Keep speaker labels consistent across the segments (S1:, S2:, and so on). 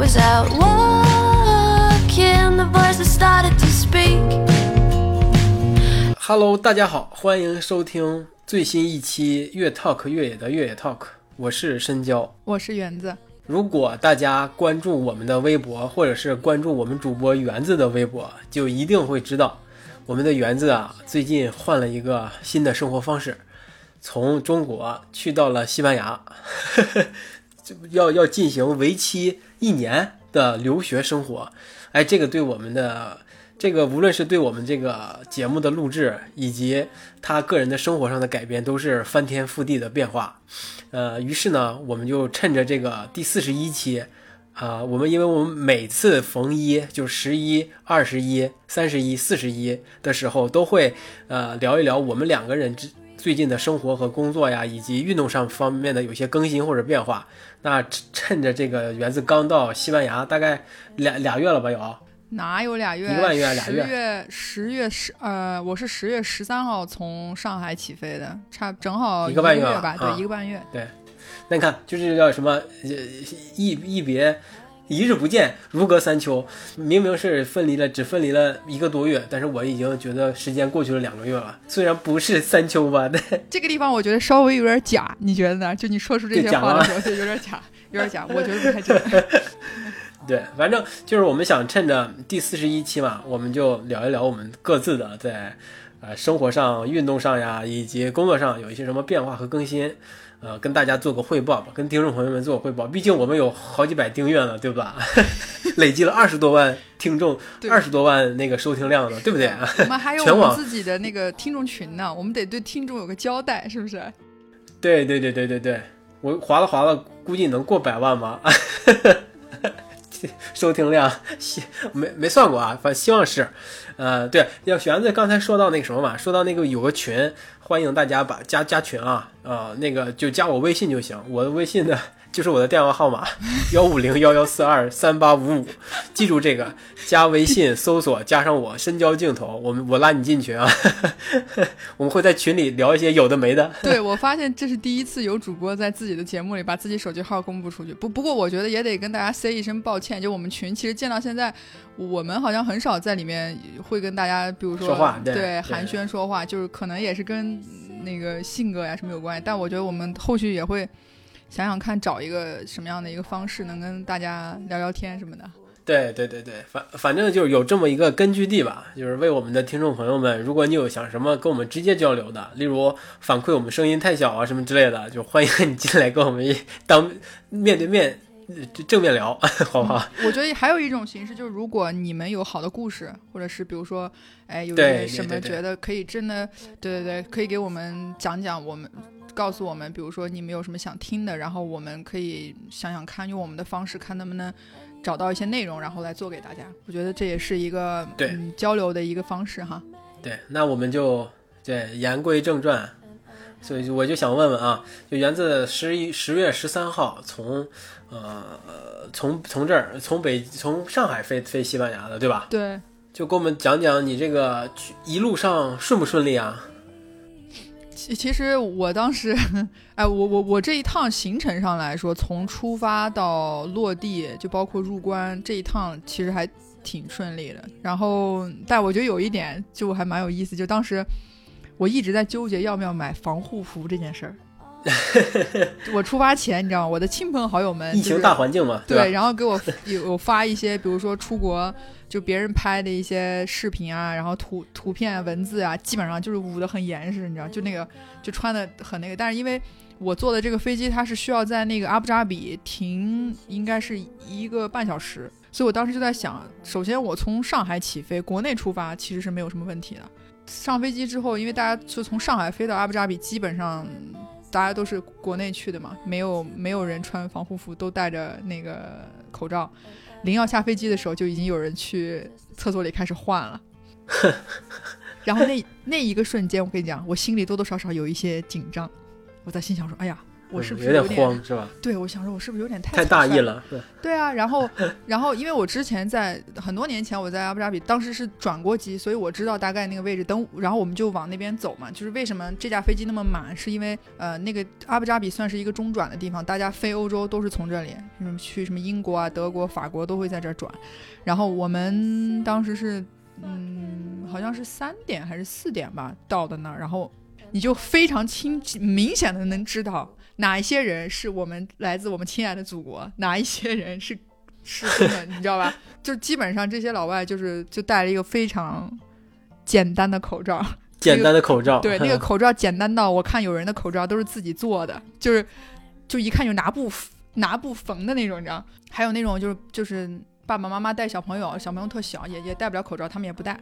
S1: And I was out walking, the voices started to speak.
S2: Hello，大家好，欢迎收听最新一期越 Talk 越野的越野 Talk，我是深交。
S3: 我是园子，
S2: 如果大家关注我们的微博，或者是关注我们主播园子的微博，就一定会知道，我们的园子啊，最近换了一个新的生活方式，从中国去到了西班牙，就要要进行为期一年的留学生活。哎，这个对我们的这个无论是对我们这个节目的录制，以及他个人的生活上的改变，都是翻天覆地的变化。呃，于是呢，我们就趁着这个第四十一期，啊、我们因为我们每次逢一，就十一、二十一、三十一、四十一的时候，都会呃聊一聊我们两个人之最近的生活和工作呀，以及运动上方面的有些更新或者变化。那趁趁着这个园子刚到西班牙，大概俩俩月了吧，有
S3: 哪有俩月？
S2: 一个半月俩月
S3: 十
S2: 月
S3: 月十月十呃，我是十月十三号从上海起飞的，差正好
S2: 一个半月
S3: 月吧，对，一个半月。
S2: 对那你看，就是叫什么，呃，一一别，一日不见，如隔三秋。明明是分离了，只分离了一个多月，但是我已经觉得时间过去了两个月了。虽然不是三秋吧，但
S3: 这个地方我觉得稍微有点假，你觉得呢？就你说出这些话的时候，就有点假，有点假，我觉得不太真。
S2: 对，反正就是我们想趁着第四十一期嘛，我们就聊一聊我们各自的在呃生活上、运动上呀，以及工作上有一些什么变化和更新。呃，跟大家做个汇报吧，跟听众朋友们做个汇报。毕竟我们有好几百订阅了，对吧？累计了二十多万听众，二十多万那个收听量了，对不对？
S3: 我们还有我们自己的那个听众群呢，我们得对听众有个交代，是不是？
S2: 对对对对对对，我划了划了，估计能过百万吧。收听量希没没算过啊，反希望是。呃，对，要玄子刚才说到那个什么嘛，说到那个有个群，欢迎大家把加加群啊，呃，那个就加我微信就行，我的微信呢就是我的电话号码 幺五零幺幺四二三八五五，记住这个，加微信 搜索加上我深交镜头，我们我拉你进群啊，我们会在群里聊一些有的没的。
S3: 对，我发现这是第一次有主播在自己的节目里把自己手机号公布出去。不不过，我觉得也得跟大家 say 一声抱歉，就我们群其实建到现在，我们好像很少在里面会跟大家，比如说
S2: 说话对对
S3: 寒暄说话，就是可能也是跟那个性格呀什么有关系。但我觉得我们后续也会想想看，找一个什么样的一个方式能跟大家聊聊天什么的。
S2: 对对对对，反反正就是有这么一个根据地吧，就是为我们的听众朋友们，如果你有想什么跟我们直接交流的，例如反馈我们声音太小啊什么之类的，就欢迎你进来跟我们一当面对面呃正面聊，好不好？
S3: 我觉得还有一种形式，就是如果你们有好的故事，或者是比如说，哎，有什么觉得可以真的，对对对，可以给我们讲讲，我们告诉我们，比如说你们有什么想听的，然后我们可以想想看，用我们的方式看能不能找到一些内容，然后来做给大家。我觉得这也是一个
S2: 对
S3: 嗯、交流的一个方式哈。
S2: 对，那我们就对言归正传，所以我就想问问啊，就源自十一十月十三号从呃从从这儿从北从上海飞飞西班牙的对吧？
S3: 对，
S2: 就给我们讲讲你这个去一路上顺不顺利啊？
S3: 其其实我当时，哎，我我我这一趟行程上来说，从出发到落地，就包括入关这一趟，其实还挺顺利的。然后，但我觉得有一点就还蛮有意思，就当时我一直在纠结要不要买防护服这件事儿。我出发前，你知道吗？我的亲朋好友们
S2: 疫情大环境嘛，吧？
S3: 对，然后给我 有有发一些，比如说出国就别人拍的一些视频啊，然后图图片、文字啊，基本上就是捂得很严实，你知道，就那个就穿的很那个。但是因为我坐的这个飞机，它是需要在那个阿布扎比停，应该是一个半小时，所以我当时就在想，首先我从上海起飞，国内出发其实是没有什么问题的。上飞机之后，因为大家就从上海飞到阿布扎比，基本上大家都是国内去的嘛，没有没有人穿防护服，都戴着那个口罩。临要下飞机的时候，就已经有人去厕所里开始换了。然后那那一个瞬间，我跟你讲，我心里多多少少有一些紧张。我在心想说：“哎呀，我是不是
S2: 有
S3: 有
S2: 点慌是吧？
S3: 对，我想说，我是不是有点太
S2: 太大意了，对
S3: 对啊，然后，然后，因为我之前在很多年前我在阿布扎比，当时是转过机，所以我知道大概那个位置。等，然后我们就往那边走嘛。就是为什么这架飞机那么满，是因为呃，那个阿布扎比算是一个中转的地方，大家飞欧洲都是从这里，什么去什么英国啊、德国、法国都会在这儿转。然后我们当时是，嗯，好像是三点还是四点吧到的那儿，然后你就非常清明显的能知道。哪一些人是我们来自我们亲爱的祖国，哪一些人是 失踪的，你知道吧？就基本上这些老外就是就戴了一个非常简单的口罩，
S2: 简单的口罩，
S3: 对，那个口罩简单到我看有人的口罩都是自己做的，就是就一看就拿布拿布缝的那种，你知道？还有那种就是就是爸爸妈妈带小朋友，小朋友特小也也戴不了口罩，他们也不戴。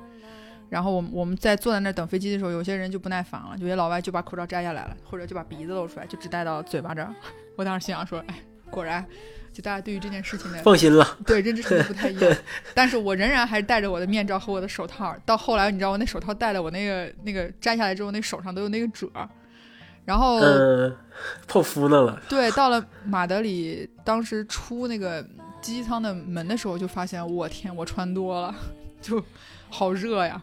S3: 然后我们我们在坐在那儿等飞机的时候，有些人就不耐烦了，有些老外就把口罩摘下来了，或者就把鼻子露出来，就只戴到嘴巴这儿。我当时心想说，哎，果然，就大家对于这件事情的
S2: 放心了，
S3: 对认知程度不太一样。但是我仍然还是戴着我的面罩和我的手套。到后来，你知道我那手套戴的，我那个那个摘下来之后，那手上都有那个褶儿。然后，
S2: 嗯，泡芙呢了。
S3: 对，到了马德里，当时出那个机舱的门的时候，就发现我天，我穿多了，就好热呀。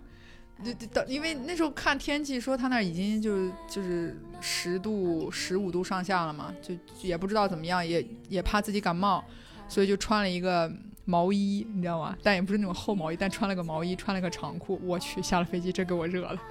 S3: 就就因为那时候看天气说他那儿已经就就是十度十五度上下了嘛，就也不知道怎么样，也也怕自己感冒，所以就穿了一个毛衣，你知道吗？但也不是那种厚毛衣，但穿了个毛衣，穿了个长裤。我去，下了飞机真给我热了。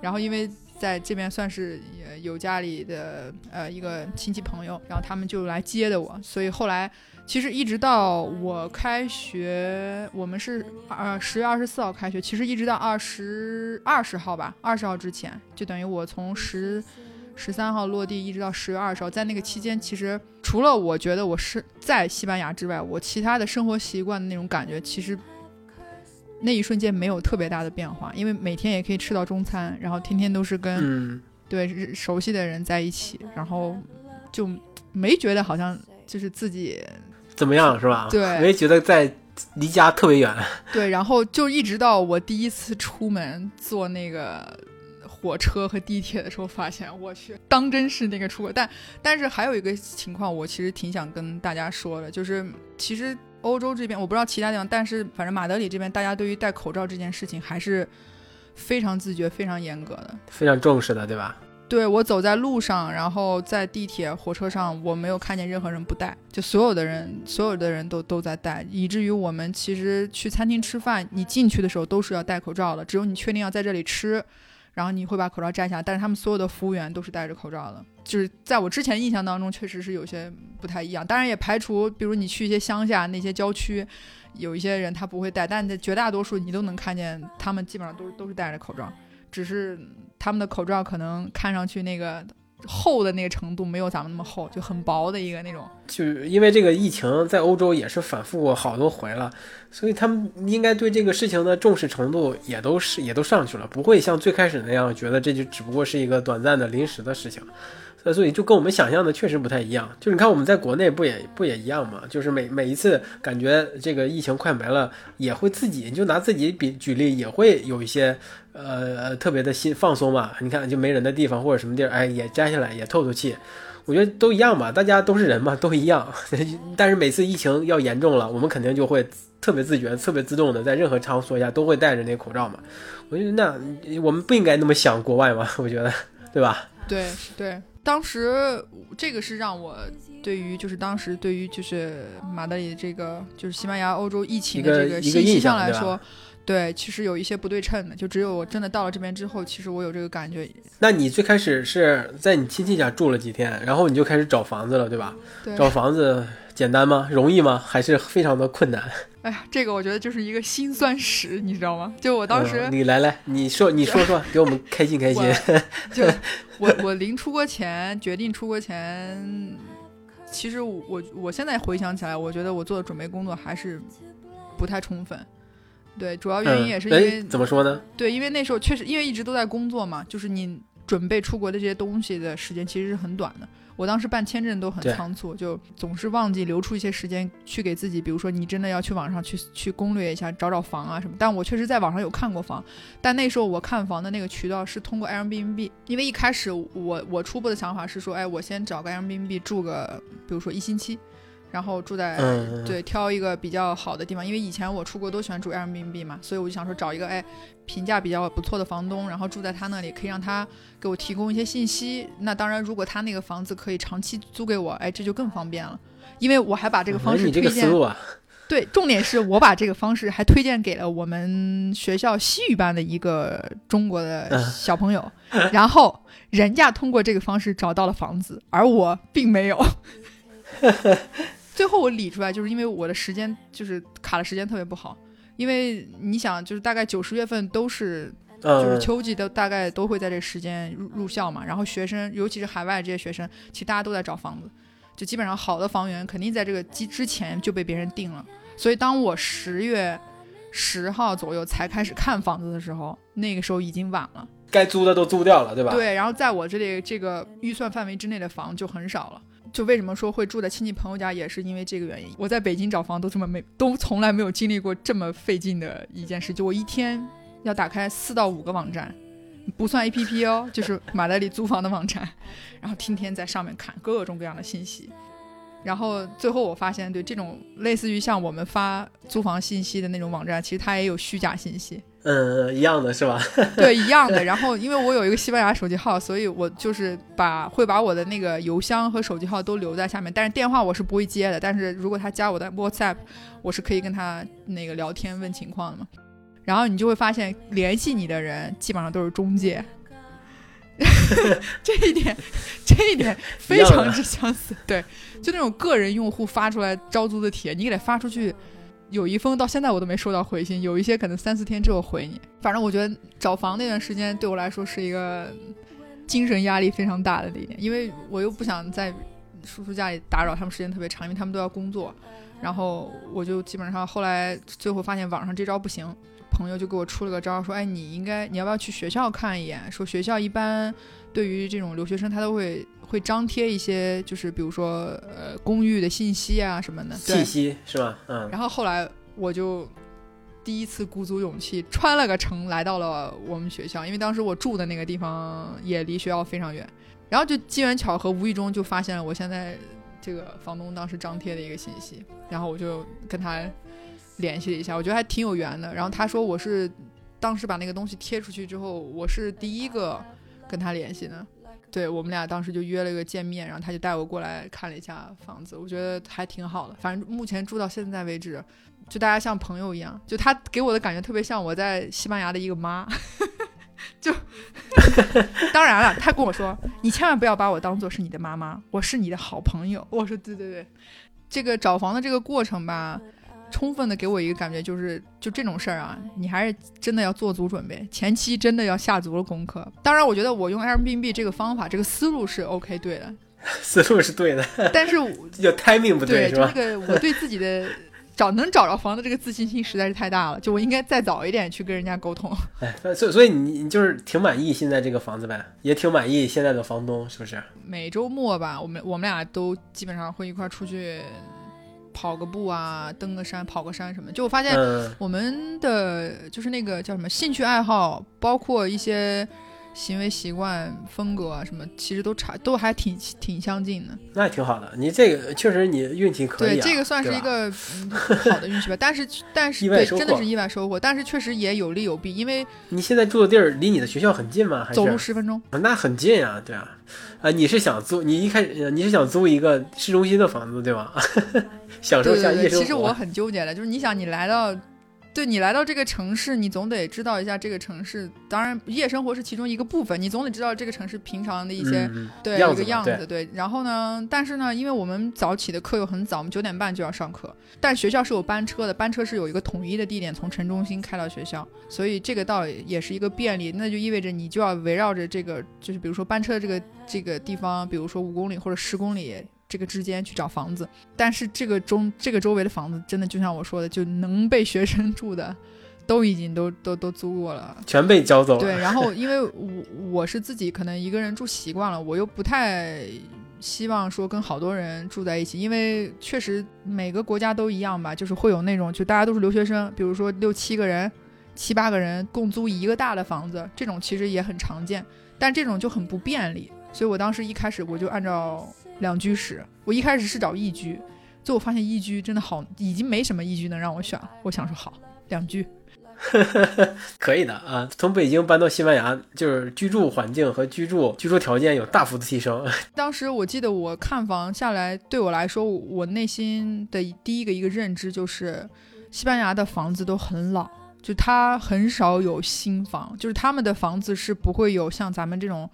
S3: 然后因为在这边算是有家里的呃一个亲戚朋友，然后他们就来接的我，所以后来。其实一直到我开学，我们是呃十月二十四号开学。其实一直到二十二十号吧，二十号之前，就等于我从十十三号落地，一直到十月二十号，在那个期间，其实除了我觉得我是在西班牙之外，我其他的生活习惯的那种感觉，其实那一瞬间没有特别大的变化，因为每天也可以吃到中餐，然后天天都是跟对熟悉的人在一起，然后就没觉得好像就是自己。
S2: 怎么样是吧？
S3: 对，
S2: 没觉得在离家特别远。
S3: 对，然后就一直到我第一次出门坐那个火车和地铁的时候，发现我去，当真是那个出国。但但是还有一个情况，我其实挺想跟大家说的，就是其实欧洲这边我不知道其他地方，但是反正马德里这边，大家对于戴口罩这件事情还是非常自觉、非常严格的，
S2: 非常重视的，对吧？
S3: 对我走在路上，然后在地铁、火车上，我没有看见任何人不戴，就所有的人，所有的人都都在戴，以至于我们其实去餐厅吃饭，你进去的时候都是要戴口罩的，只有你确定要在这里吃，然后你会把口罩摘下。但是他们所有的服务员都是戴着口罩的，就是在我之前印象当中，确实是有些不太一样。当然也排除，比如你去一些乡下那些郊区，有一些人他不会戴，但在绝大多数你都能看见，他们基本上都都是戴着口罩，只是。他们的口罩可能看上去那个厚的那个程度没有咱们那么厚，就很薄的一个那种。
S2: 就因为这个疫情在欧洲也是反复过好多回了，所以他们应该对这个事情的重视程度也都是也都上去了，不会像最开始那样觉得这就只不过是一个短暂的临时的事情。所以就跟我们想象的确实不太一样。就是你看我们在国内不也不也一样吗？就是每每一次感觉这个疫情快没了，也会自己就拿自己比举例，也会有一些呃特别的心放松嘛。你看就没人的地方或者什么地儿，哎也摘下来也透透气。我觉得都一样吧，大家都是人嘛，都一样。但是每次疫情要严重了，我们肯定就会特别自觉、特别自动的在任何场所下都会戴着那口罩嘛。我觉得那我们不应该那么想国外嘛，我觉得，对吧？
S3: 对对。当时这个是让我对于就是当时对于就是马德里这个就是西班牙欧洲疫情的这个信息上来说，对，其实有一些不对称的。就只有我真的到了这边之后，其实我有这个感觉。
S2: 那你最开始是在你亲戚家住了几天，然后你就开始找房子了，对吧？
S3: 对。
S2: 找房子简单吗？容易吗？还是非常的困难？
S3: 哎呀，这个我觉得就是一个辛酸史，你知道吗？就我当时，
S2: 你来来，你说你说说，给我们开心开心。
S3: 就 我我临出国前决定出国前，其实我我现在回想起来，我觉得我做的准备工作还是不太充分。对，主要原因也是因为
S2: 怎么说呢？
S3: 对，因为那时候确实因为一直都在工作嘛，就是你准备出国的这些东西的时间其实是很短的。我当时办签证都很仓促，就总是忘记留出一些时间去给自己，比如说你真的要去网上去去攻略一下，找找房啊什么。但我确实在网上有看过房，但那时候我看房的那个渠道是通过 Airbnb，因为一开始我我初步的想法是说，哎，我先找个 Airbnb 住个，比如说一星期，然后住在、
S2: 嗯，
S3: 对，挑一个比较好的地方，因为以前我出国都喜欢住 Airbnb 嘛，所以我就想说找一个哎评价比较不错的房东，然后住在他那里，可以让他给我提供一些信息。那当然，如果他那个房子可以长期租给我，哎，这就更方便了，因为我还把这个方式推荐。对，重点是我把这个方式还推荐给了我们学校西语班的一个中国的
S2: 嗯
S3: 小朋友，然后人家通过这个方式找到了房子，而我并没有。最后我理出来，就是因为我的时间就是卡的时间特别不好，因为你想，就是大概九十月份都是就是
S2: 嗯，
S3: 秋季都大概都会在这时间入入校嘛，然后学生尤其是海外这些学生，其实大家都在找房子，就基本上好的房源肯定在这个之之前就被别人定了，所以当我十月十号左右才开始看房子的时候，那个时候已经晚了。
S2: 该租的都租掉了，对吧？，
S3: 对，然后在我这里这个预算范围之内的房就很少了。就为什么说会住在亲戚朋友家，也是因为这个原因。我在北京找房都这么没，都从来没有经历过这么费劲的一件事。就我一天要打开四到五个网站，不算 A P P 哦，就是马德里租房的网站，然后天天在上面看各种各样的信息。然后最后我发现，对这种类似于像我们发租房信息的那种网站，其实它也有虚假信息。
S2: 嗯，一样的是吧？
S3: 对，一样的。然后因为我有一个西班牙手机号，所以我就是把会把我的那个邮箱和手机号都留在下面，但是电话我是不会接的。但是如果他加我的 WhatsApp，我是可以跟他那个聊天问情况的嘛。然后你就会发现，联系你的人基本上都是中介，这一点，这一点非常之相似。对，就那种个人用户发出来招租的帖，你给他发出去，有一封到现在我都没收到回信，有一些可能三四天之后回你。反正我觉得找房那段时间对我来说是一个精神压力非常大的那一点，因为我又不想在叔叔家里打扰他们时间特别长，因为他们都要工作。然后我就基本上后来最后发现网上这招不行，朋友就给我出了个招，说：“哎，你应该你要不要去学校看一眼？说学校一般对于这种留学生，他都会会张贴一些，就是比如说呃公寓的信息啊什么的。”对
S2: 信，息是吧？嗯，
S3: 然后后来我就第一次鼓足勇气，穿了个城来到了我们学校，因为当时我住的那个地方也离学校非常远，然后就机缘巧合，无意中就发现了我现在这个房东当时张贴的一个信息，然后我就跟他联系了一下，我觉得还挺有缘的。然后他说我是当时把那个东西贴出去之后，我是第一个跟他联系的。对我们俩当时就约了一个见面，然后他就带我过来看了一下房子，我觉得还挺好的。反正目前住到现在为止，就大家像朋友一样，就他给我的感觉特别像我在西班牙的一个妈。就当然了，他跟我说：“你千万不要把我当做是你的妈妈，我是你的好朋友。”我说：“对对对。”这个找房的这个过程吧，充分的给我一个感觉，就是就这种事儿啊，你还是真的要做足准备，前期真的要下足了功课。当然，我觉得我用 Airbnb 这个方法，这个思路是 OK 对的，
S2: 思路是对的，
S3: 但是
S2: 就 timing 不
S3: 对，
S2: 是吧？
S3: 就那个我对自己的 找能找着房子这个自信心实在是太大了，就我应该再早一点去跟人家沟通。
S2: 哎，所以所以你你就是挺满意现在这个房子呗，也挺满意现在的房东，是不是？
S3: 每周末吧，我们我们俩都基本上会一块儿出去跑个步啊，登个山、跑个山什么。就我发现
S2: 嗯，
S3: 我们的就是那个叫什么兴趣爱好，包括一些行为习惯、风格啊什么，其实都差都还挺挺相近的。
S2: 那也挺好的。你这个确实你运气可以、
S3: 对，
S2: 啊，
S3: 这个算是一个、嗯、好的运气吧。但是但是对真的是意外收获，但是确实也有利有弊，因为
S2: 你现在住的地儿离你的学校很近吗？还是
S3: 走路十分钟。
S2: 啊那很近啊，对啊，啊，你是想租？你一开始你是想租一个市中心的房子对吧？享受一下夜生活。
S3: 其实我很纠结的，就是你想你来到，对你来到这个城市，你总得知道一下这个城市。当然，夜生活是其中一个部分，你总得知道这个城市平常的一些、
S2: 嗯、
S3: 对一个样子。
S2: 对
S3: 对，然后呢，但是呢，因为我们早起的课又很早，我们九点半就要上课，但学校是有班车的，班车是有一个统一的地点，从城中心开到学校，所以这个倒也是一个便利。那就意味着你就要围绕着这个，就是比如说班车这个这个地方，比如说五公里或者十公里。这个之间去找房子，但是这个中这个周围的房子真的就像我说的，就能被学生 住的都已经都都都租过了。
S2: 全被交走了。
S3: 对，然后因为我我是自己可能一个人住习惯了，我又不太希望说跟好多人住在一起，因为确实每个国家都一样吧，就是会有那种就大家都是留学生，比如说六七个人、七八个人共租一个大的房子，这种其实也很常见，但这种就很不便利，所以我当时一开始我就按照两居室，我一开始是找一居，最后我发现一居真的好，已经没什么一居能让我选了，我想说好两居。
S2: 可以的啊，从北京搬到西班牙，就是居住环境和居住居住条件有大幅的提升。
S3: 当时我记得我看房下来，对我来说，我内心的第一个一个认知就是，西班牙的房子都很老，就它很少有新房，就是他们的房子是不会有像咱们这种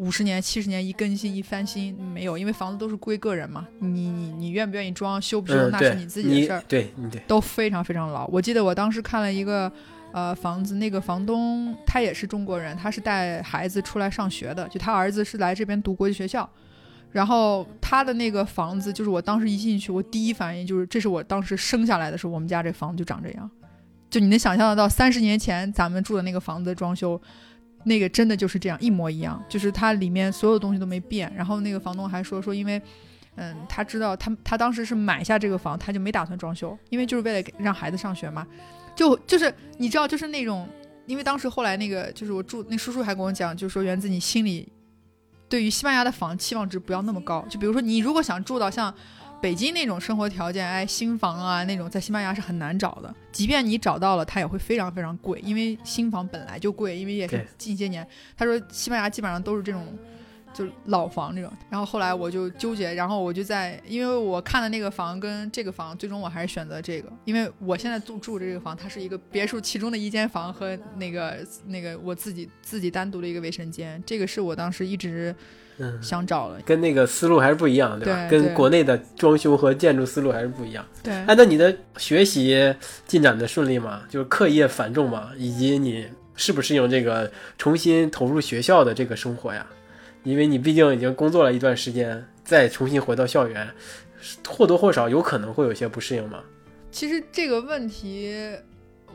S3: 五十年、七十年一更新一翻新，没有，因为房子都是归个人嘛，你你你愿不愿意装，修不修
S2: 嗯，
S3: 那是，你自己的事儿。
S2: 对，对，
S3: 都非常非常老。我记得我当时看了一个呃房子，那个房东他也是中国人，他是带孩子出来上学的，就他儿子是来这边读国际学校。然后他的那个房子，就是我当时一进去，我第一反应就是，这是我当时生下来的时候，我们家这房子就长这样。就你能想象得到，三十年前咱们住的那个房子的装修，那个真的就是这样一模一样，就是它里面所有东西都没变。然后那个房东还说说，因为嗯，他知道他他当时是买下这个房，他就没打算装修，因为就是为了给让孩子上学嘛。就就是你知道，就是那种，因为当时后来那个就是我住那叔叔还跟我讲，就说源自你心里对于西班牙的房期望值不要那么高。就比如说你如果想住到像北京那种生活条件，哎，新房啊那种，在西班牙是很难找的。即便你找到了，它也会非常非常贵，因为新房本来就贵，因为也是近些年，他说西班牙基本上都是这种。就是老房这种，然后后来我就纠结，然后我就在，因为我看的那个房跟这个房，最终我还是选择这个，因为我现在住住这个房，它是一个别墅其中的一间房和那个那个我自己自己单独的一个卫生间，这个是我当时一直
S2: 嗯，
S3: 想找的。
S2: 跟那个思路还是不一样，对吧？跟国内的装修和建筑思路还是不一样。
S3: 对，
S2: 哎，那你的学习进展的顺利吗？就是课业繁重吗？以及你适不适应这个重新投入学校的这个生活呀？因为你毕竟已经工作了一段时间，再重新回到校园，或多或少有可能会有些不适应吗。
S3: 其实这个问题，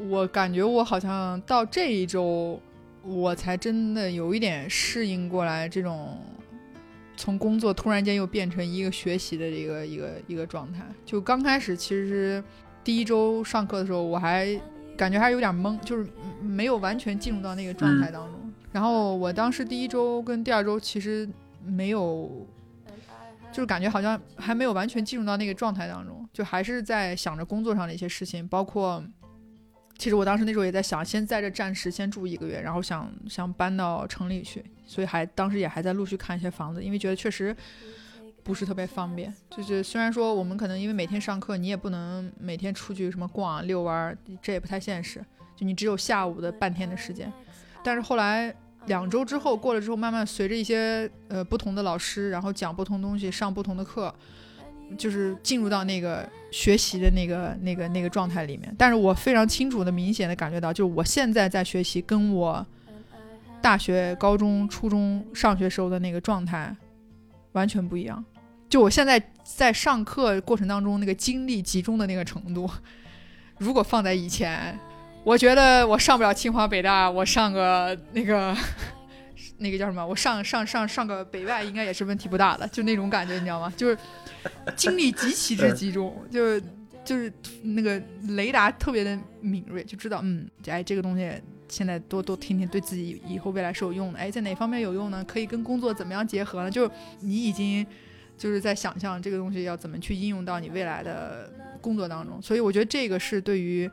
S3: 我感觉我好像到这一周，我才真的有一点适应过来这种从工作突然间又变成一个学习的一个一个一个状态。就刚开始其实第一周上课的时候，我还感觉还有点懵，就是没有完全进入到那个状态当中。然后我当时第一周跟第二周其实没有。就是感觉好像还没有完全进入到那个状态当中，就还是在想着工作上的一些事情，包括，其实我当时那时候也在想，先在这暂时先住一个月，然后想想搬到城里去，所以还当时也还在陆续看一些房子，因为觉得确实不是特别方便。就是虽然说我们可能因为每天上课，你也不能每天出去什么逛遛弯儿，这也不太现实，就你只有下午的半天的时间，但是后来。两周之后过了之后，慢慢随着一些呃不同的老师，然后讲不同东西，上不同的课，就是进入到那个学习的那个那个那个状态里面。但是我非常清楚的、明显的感觉到，就是我现在在学习，跟我大学、高中、初中上学时候的那个状态完全不一样。就我现在在上课过程当中那个精力集中的那个程度，如果放在以前。我觉得我上不了清华北大，我上个那个那个叫什么？我上上上上个北外应该也是问题不大的，就那种感觉，你知道吗？就是精力极其之集中，就是就是那个雷达特别的敏锐，就知道嗯，哎，这个东西现在多多听听，对自己以后未来是有用的。哎，在哪方面有用呢？可以跟工作怎么样结合呢？就是你已经就是在想象这个东西要怎么去应用到你未来的工作当中，所以我觉得这个是对于。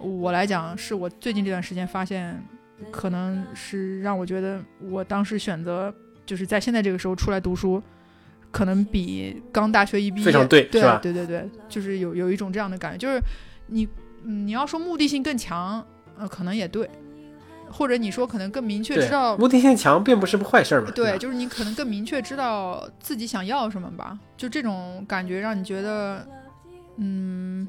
S3: 我来讲，是我最近这段时间发现，可能是让我觉得，我当时选择就是在现在这个时候出来读书，可能比刚大学一毕业
S2: 非常对，
S3: 对？对对对，就是有有一种这样的感觉，就是你嗯你要说目的性更强，呃，可能也对，或者你说可能更明确知道，
S2: 目的性强并不是坏事儿嘛。
S3: 对，就是你可能更明确知道自己想要什么吧，就这种感觉让你觉得，嗯。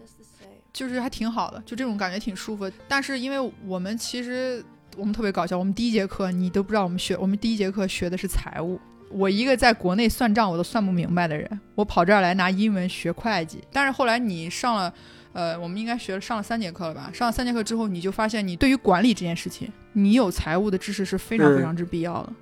S3: 就是还挺好的，就这种感觉挺舒服。但是因为我们其实我们特别搞笑，我们第一节课你都不知道我们学，我们第一节课学的是财务。我一个在国内算账我都算不明白的人，我跑这儿来拿英文学会计。但是后来你上了呃，我们应该学了上了三节课了吧？上了三节课之后，你就发现你对于管理这件事情，你有财务的知识是非常
S2: 嗯
S3: 非常之必要的。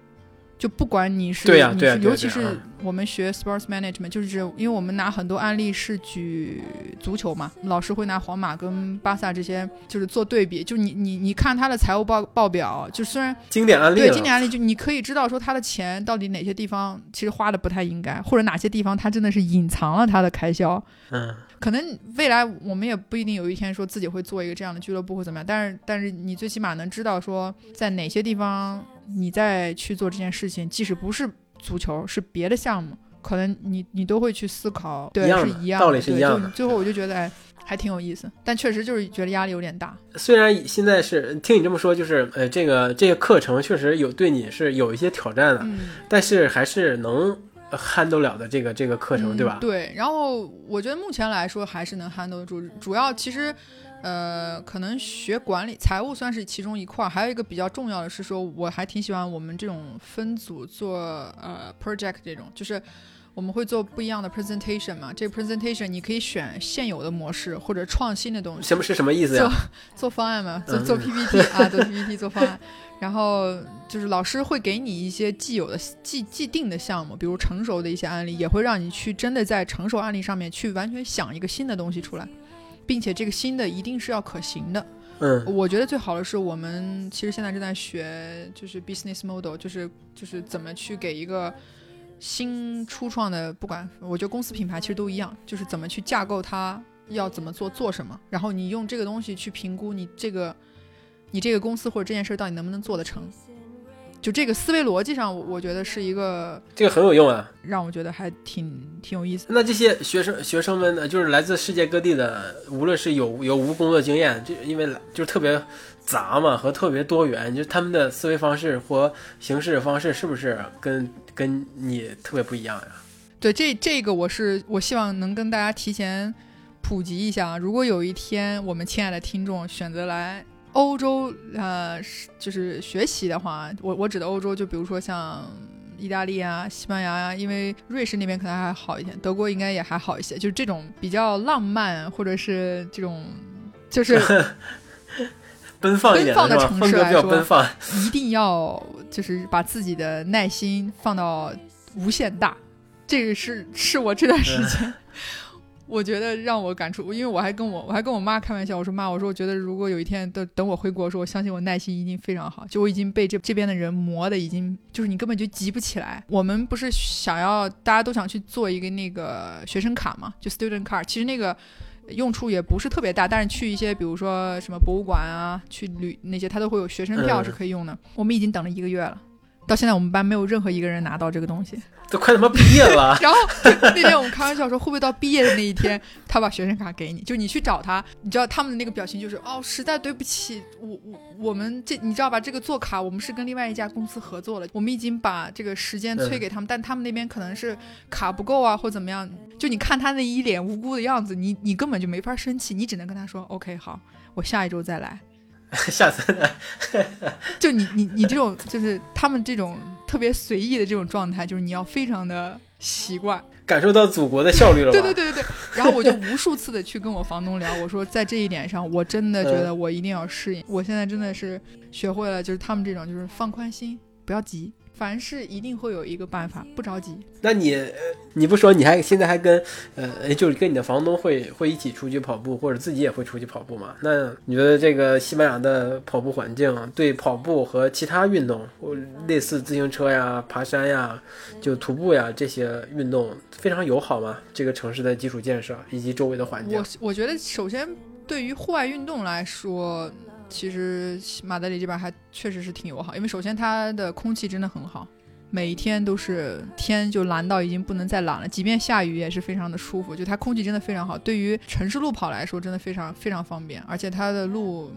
S3: 就不管你是
S2: 对呀
S3: 尤其是我们学 sports management，就是因为我们拿很多案例是举足球嘛，老师会拿皇马跟巴萨这些就是做对比，就你你你看他的财务报报表，就虽然
S2: 经典案例。
S3: 对经典案例，就你可以知道说他的钱到底哪些地方其实花的不太应该，或者哪些地方他真的是隐藏了他的开销。
S2: 嗯，
S3: 可能未来我们也不一定有一天说自己会做一个这样的俱乐部或怎么样，但是但是你最起码能知道说在哪些地方你再去做这件事情，即使不是足球，是别的项目，可能你你都会去思考，对，
S2: 一
S3: 是一样的，
S2: 道理是一样的
S3: 最后我就觉得哎，还挺有意思，但确实就是觉得压力有点大。
S2: 虽然现在是听你这么说，就是呃，这个这个课程确实有对你是有一些挑战的，
S3: 嗯，
S2: 但是还是能 handle 了的这个这个课程，
S3: 嗯
S2: 对吧？
S3: 对，然后我觉得目前来说还是能 handle 住，主要其实。呃，可能学管理、财务算是其中一块儿，还有一个比较重要的是说，我还挺喜欢我们这种分组做呃 project 这种，就是我们会做不一样的 presentation 嘛。这个 presentation 你可以选现有的模式或者创新的东西，
S2: 什么是什么意思呀？
S3: 做方案嘛，做
S2: 嗯
S3: 做 PPT 啊，做 PPT 做方案，然后就是老师会给你一些既有的既既定的项目，比如成熟的一些案例，也会让你去真的在成熟案例上面去完全想一个新的东西出来，并且这个新的一定是要可行的。
S2: 嗯
S3: 我觉得最好的是我们其实现在正在学，就是 business model，就是就是怎么去给一个新初创的，不管我觉得公司品牌其实都一样，就是怎么去架构它要怎么做做什么，然后你用这个东西去评估你这个你这个公司或者这件事儿到底能不能做得成。就这个思维逻辑上，我我觉得是一个
S2: 这个很有用啊。
S3: 让我觉得还挺挺有意思。
S2: 那这些学生学生们呢，就是来自世界各地的，无论是有有无工作经验，就因为来就是特别杂嘛，和特别多元，就是他们的思维方式或行事方式是不是跟跟你特别不一样呀？
S3: 对，这这个我是我希望能跟大家提前普及一下啊。如果有一天我们亲爱的听众选择来欧洲，呃，是就是学习的话，我我指的欧洲，就比如说像意大利啊、西班牙呀、因为瑞士那边可能还好一点，德国应该也还好一些，就是这种比较浪漫或者是这种。就是
S2: 奔放一点
S3: 的城市来说
S2: 奔放。
S3: 一定要就是把自己的耐心放到无限大，这个是是我这段时间 我觉得让我感触，因为我还跟我我还跟我妈开玩笑，我说妈，我说我觉得如果有一天等等我回国的时候，我相信我耐心一定非常好，就我已经被这这边的人磨的已经就是你根本就急不起来。我们不是想要大家都想去做一个那个学生卡嘛，就 student card，其实那个。用处也不是特别大，但是去一些比如说什么博物馆啊，去旅那些，它都会有学生票
S2: 嗯
S3: 是可以用的。我们已经等了一个月了，到现在我们班没有任何一个人拿到这个东西。
S2: 都快他妈毕业了，
S3: 然后那天我们开玩笑说，会不会到毕业的那一天，他把学生卡给你？就你去找他，你知道他们的那个表情就是哦，实在对不起，我我我们这你知道吧？这个做卡我们是跟另外一家公司合作了，我们已经把这个时间催给他们，但他们那边可能是卡不够啊，或怎么样。就你看他那一脸无辜的样子，你你根本就没法生气，你只能跟他说 OK 好，我下一周再来。
S2: 下次
S3: 就你你你这种就是他们这种特别随意的这种状态，就是你要非常的习惯。
S2: 感受到祖国的效率了吧？
S3: 对对对对对。然后我就无数次的去跟我房东聊，我说在这一点上，我真的觉得我一定要适应。我现在真的是学会了，就是他们这种就是放宽心，不要急，凡事一定会有一个办法，不着急。
S2: 那你呃你不说你还现在还跟呃就是跟你的房东会会一起出去跑步，或者自己也会出去跑步吗？那你觉得这个西班牙的跑步环境对跑步和其他运动，或类似自行车呀、爬山呀、就徒步呀这些运动非常友好吗？这个城市的基础建设以及周围的环境
S3: 我，我觉得首先对于户外运动来说，其实马德里这边还确实是挺友好，因为首先它的空气真的很好。每一天都是天就蓝到已经不能再蓝了，即便下雨也是非常的舒服。就它空气真的非常好，对于城市路跑来说真的非常非常方便，而且它的路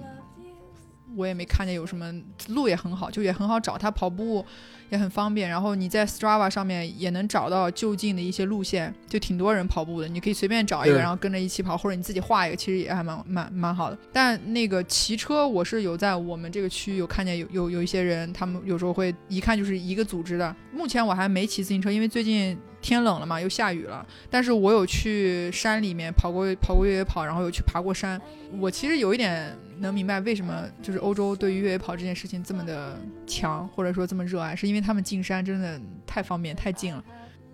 S3: 我也没看见有什么路也很好，就也很好找。它跑步也很方便，然后你在 Strava 上面也能找到就近的一些路线，就挺多人跑步的，你可以随便找一个，然后跟着一起跑，或者你自己画一个，其实也还蛮蛮蛮好的。但那个骑车，我是有在我们这个区有看见有有有一些人，他们有时候会一看就是一个组织的。目前我还没骑自行车，因为最近天冷了嘛，又下雨了。但是我有去山里面跑过跑过越野跑，然后有去爬过山。我其实有一点能明白为什么就是欧洲对于越野跑这件事情这么的强，或者说这么热爱，是因为他们进山真的太方便太近了，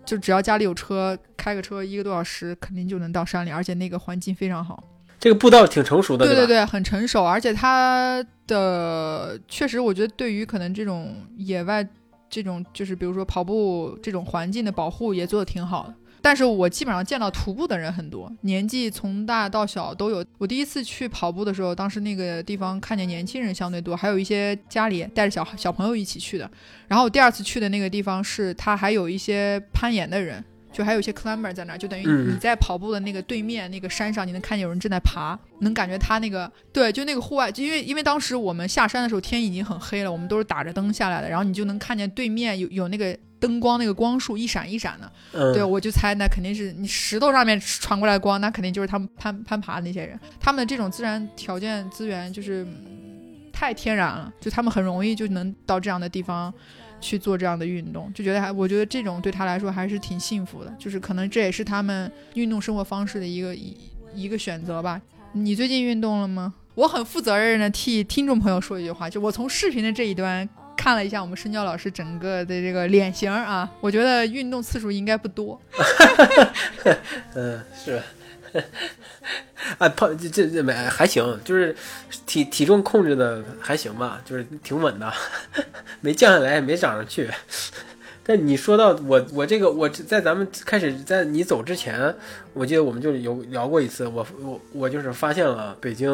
S3: 就只要家里有车，开个车一个多小时肯定就能到山里，而且那个环境非常好。
S2: 这个步道挺成熟的，对
S3: 对对，很成熟，而且它的确实，我觉得对于可能这种野外这种就是比如说跑步这种环境的保护也做的挺好的。但是我基本上见到徒步的人很多，年纪从大到小都有。我第一次去跑步的时候，当时那个地方看见年轻人相对多，还有一些家里带着小小朋友一起去的。然后我第二次去的那个地方是，他还有一些攀岩的人。就还有一些 climber 在那儿，就等于你在跑步的那个对面那个山上，你能看见有人正在爬，能感觉他那个对，就那个户外，就因为因为当时我们下山的时候天已经很黑了，我们都是打着灯下来的，然后你就能看见对面有有那个灯光那个光束一闪一闪的，对我就猜那肯定是你石头上面传过来的光，那肯定就是他们攀攀爬的那些人，他们的这种自然条件资源就是太天然了，就他们很容易就能到这样的地方。去做这样的运动，就觉得还，我觉得这种对他来说还是挺幸福的，就是可能这也是他们运动生活方式的一个一一个选择吧。你最近运动了吗？我很负责任的替听众朋友说一句话，就我从视频的这一端看了一下我们深交老师整个的这个脸型啊，我觉得运动次数应该不多。
S2: 嗯，是。啊，胖这这这没还行，就是体体重控制的还行吧，就是挺稳的，没降下来也没涨上去。但你说到我我这个我在咱们开始在你走之前，我记得我们就有聊过一次，我我我就是发现了北京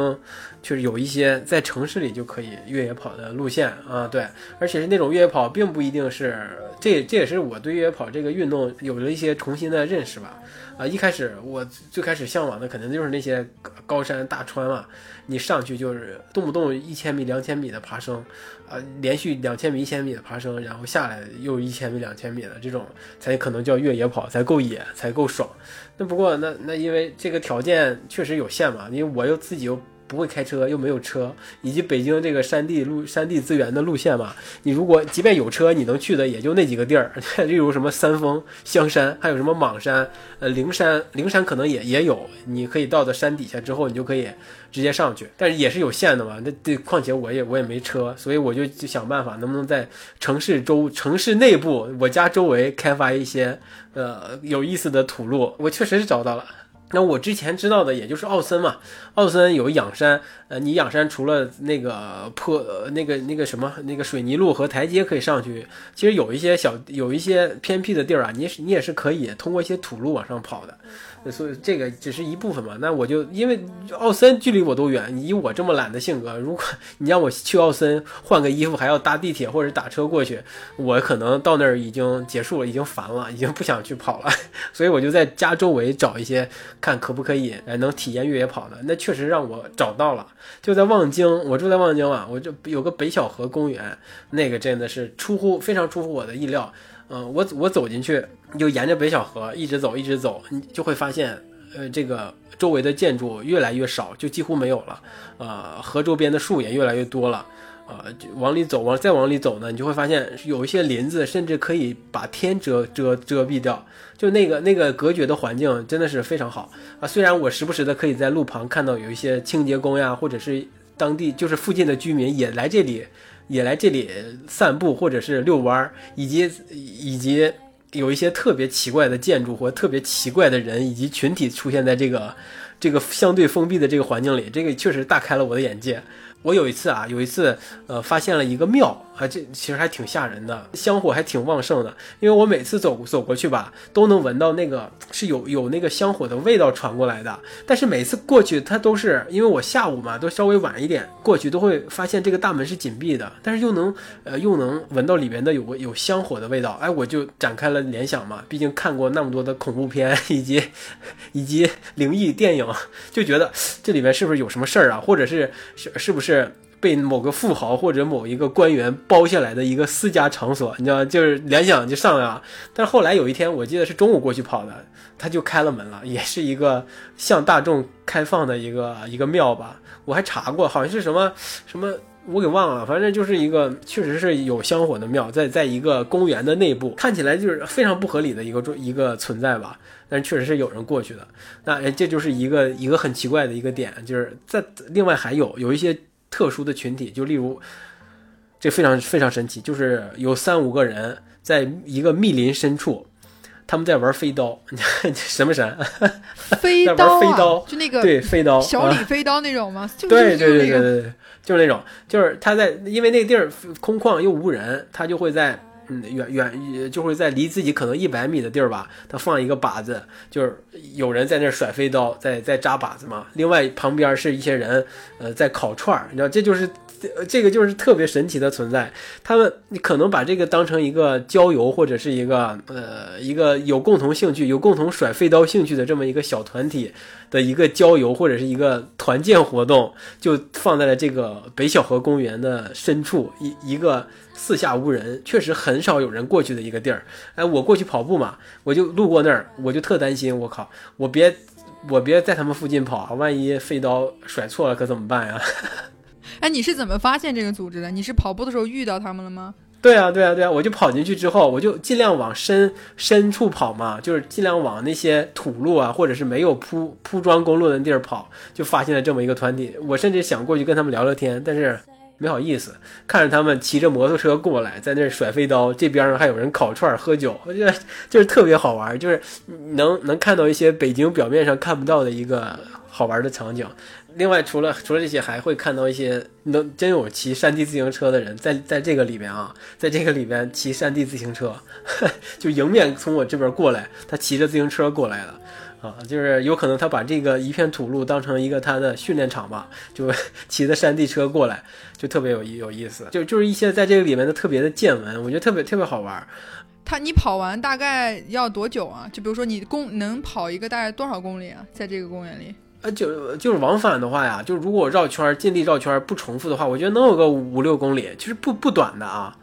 S2: 就是有一些在城市里就可以越野跑的路线啊，对，而且是那种越野跑，并不一定是这这也是我对越野跑这个运动有了一些重新的认识吧。啊，一开始我最开始向往的肯定就是那些高山大川嘛，你上去就是动不动一千米、两千米的爬升，啊，连续两千米、一千米的爬升，然后下来又一千米、两千米的这种，才可能叫越野跑，才够野，才够爽。那不过那那因为这个条件确实有限嘛，因为我又自己又。不会开车又没有车，以及北京这个山地路山地资源的路线嘛，你如果即便有车，你能去的也就那几个地儿，例如什么三峰、香山，还有什么莽山、呃灵山，灵山可能也也有，你可以到的山底下之后，你就可以直接上去，但是也是有限的嘛。那这况且我也我也没车，所以我就就想办法，能不能在城市周城市内部，我家周围开发一些呃有意思的土路，我确实是找到了。那我之前知道的也就是奥森嘛，奥森有仰山，呃，你仰山除了那个坡，那个那个什么那个水泥路和台阶可以上去，其实有一些小有一些偏僻的地儿啊，你你也是可以通过一些土路往上跑的。所以这个只是一部分嘛，那我就因为奥森距离我都远，以我这么懒的性格，如果 你让我去奥森换个衣服还要搭地铁或者打车过去，我可能到那儿已经结束了，已经烦了，已经不想去跑了。所以我就在家周围找一些看可不可以哎能体验越野跑的，那确实让我找到了，就在望京，我住在望京啊，我就有个北小河公园，那个真的是出乎非常出乎我的意料。嗯，我我走进去，就沿着北小河一直走，一直走，你就会发现，呃，这个周围的建筑越来越少，就几乎没有了。呃，河周边的树也越来越多了。呃，往里走，往再往里走呢，你就会发现有一些林子，甚至可以把天遮遮遮蔽掉。就那个那个隔绝的环境真的是非常好啊。虽然我时不时的可以在路旁看到有一些清洁工呀，或者是当地就是附近的居民也来这里。也来这里散步，或者是遛弯儿，以及以及有一些特别奇怪的建筑或特别奇怪的人以及群体出现在这个这个相对封闭的这个环境里，这个确实大开了我的眼界。我有一次啊，有一次呃，发现了一个庙。啊，这其实还挺吓人的，香火还挺旺盛的。因为我每次走走过去吧，都能闻到那个是有有那个香火的味道传过来的。但是每次过去，它都是因为我下午嘛，都稍微晚一点过去，都会发现这个大门是紧闭的，但是又能呃又能闻到里面的有个有香火的味道。哎，我就展开了联想嘛，毕竟看过那么多的恐怖片以及以及灵异电影，就觉得这里面是不是有什么事儿啊，或者是是是不是？被某个富豪或者某一个官员包下来的一个私家场所，你知道，就是联想就上了。但是后来有一天，我记得是中午过去跑的，他就开了门了，也是一个向大众开放的一个一个庙吧。我还查过，好像是什么什么我给忘了，反正就是一个确实是有香火的庙，在在一个公园的内部，看起来就是非常不合理的一个一个存在吧。但是确实是有人过去的，那，这就是一个一个很奇怪的一个点，就是在另外还有有一些特殊的群体，就例如这非常非常神奇，就是有三五个人在一个密林深处，他们在玩飞刀，什么神？
S3: 飞
S2: 在玩
S3: 刀啊，
S2: 飞刀
S3: 就那个
S2: 对，飞刀，
S3: 小
S2: 啊
S3: 李飞刀那种吗？就
S2: 对对对对对对，就是那种，就是他在，因为那个地儿空旷又无人，他就会在嗯嗯远远就会在离自己可能一百米的地儿吧，他放一个靶子，就是有人在那儿甩飞刀，在在扎靶子嘛。另外旁边是一些人呃在烤串儿，你知道这就是。这个就是特别神奇的存在，他们你可能把这个当成一个郊游或者是一个呃一个有共同兴趣、有共同甩飞刀兴趣的这么一个小团体的一个郊游或者是一个团建活动，就放在了这个北小河公园的深处，一一个四下无人，确实很少有人过去的一个地儿。哎，我过去跑步嘛，我就路过那儿，我就特担心，我靠，我别我别在他们附近跑，万一飞刀甩错了可怎么办呀？
S3: 哎，你是怎么发现这个组织的？你是跑步的时候遇到他们了吗？
S2: 对啊，对啊，对啊，我就跑进去之后，我就尽量往深深处跑嘛，就是尽量往那些土路啊，或者是没有铺铺装公路的地儿跑，就发现了这么一个团体。我甚至想过去跟他们聊聊天，但是没好意思，看着他们骑着摩托车过来，在那甩飞刀，这边上还有人烤串喝酒，我觉得就是特别好玩，就是能能看到一些北京表面上看不到的一个好玩的场景。另外，除了除了这些，还会看到一些能真有骑山地自行车的人，在在这个里边啊，在这个里边骑山地自行车，就迎面从我这边过来，他骑着自行车过来了。啊，就是有可能他把这个一片土路当成一个他的训练场吧，就骑着山地车过来，就特别有有意思。就就是一些在这个里面的特别的见闻，我觉得特别特别好玩。
S3: 他你跑完大概要多久啊？就比如说你公能跑一个大概多少公里啊？在这个公园里？
S2: 啊，就就是往返的话呀，就如果绕圈儿尽力绕圈儿不重复的话，我觉得能有个五六公里，其实不不短的啊，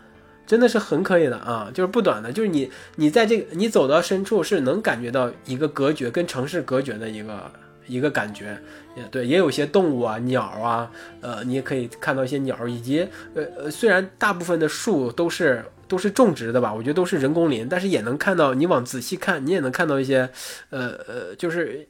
S2: 真的是很可以的啊，就是不短的，就是你你在这个你走到深处是能感觉到一个隔绝跟城市隔绝的一个一个感觉，也对，也有些动物啊鸟啊，呃，你也可以看到一些鸟，以及呃呃，虽然大部分的树都是。都是种植的吧，我觉得都是人工林，但是也能看到，你往仔细看，你也能看到一些，呃呃，就是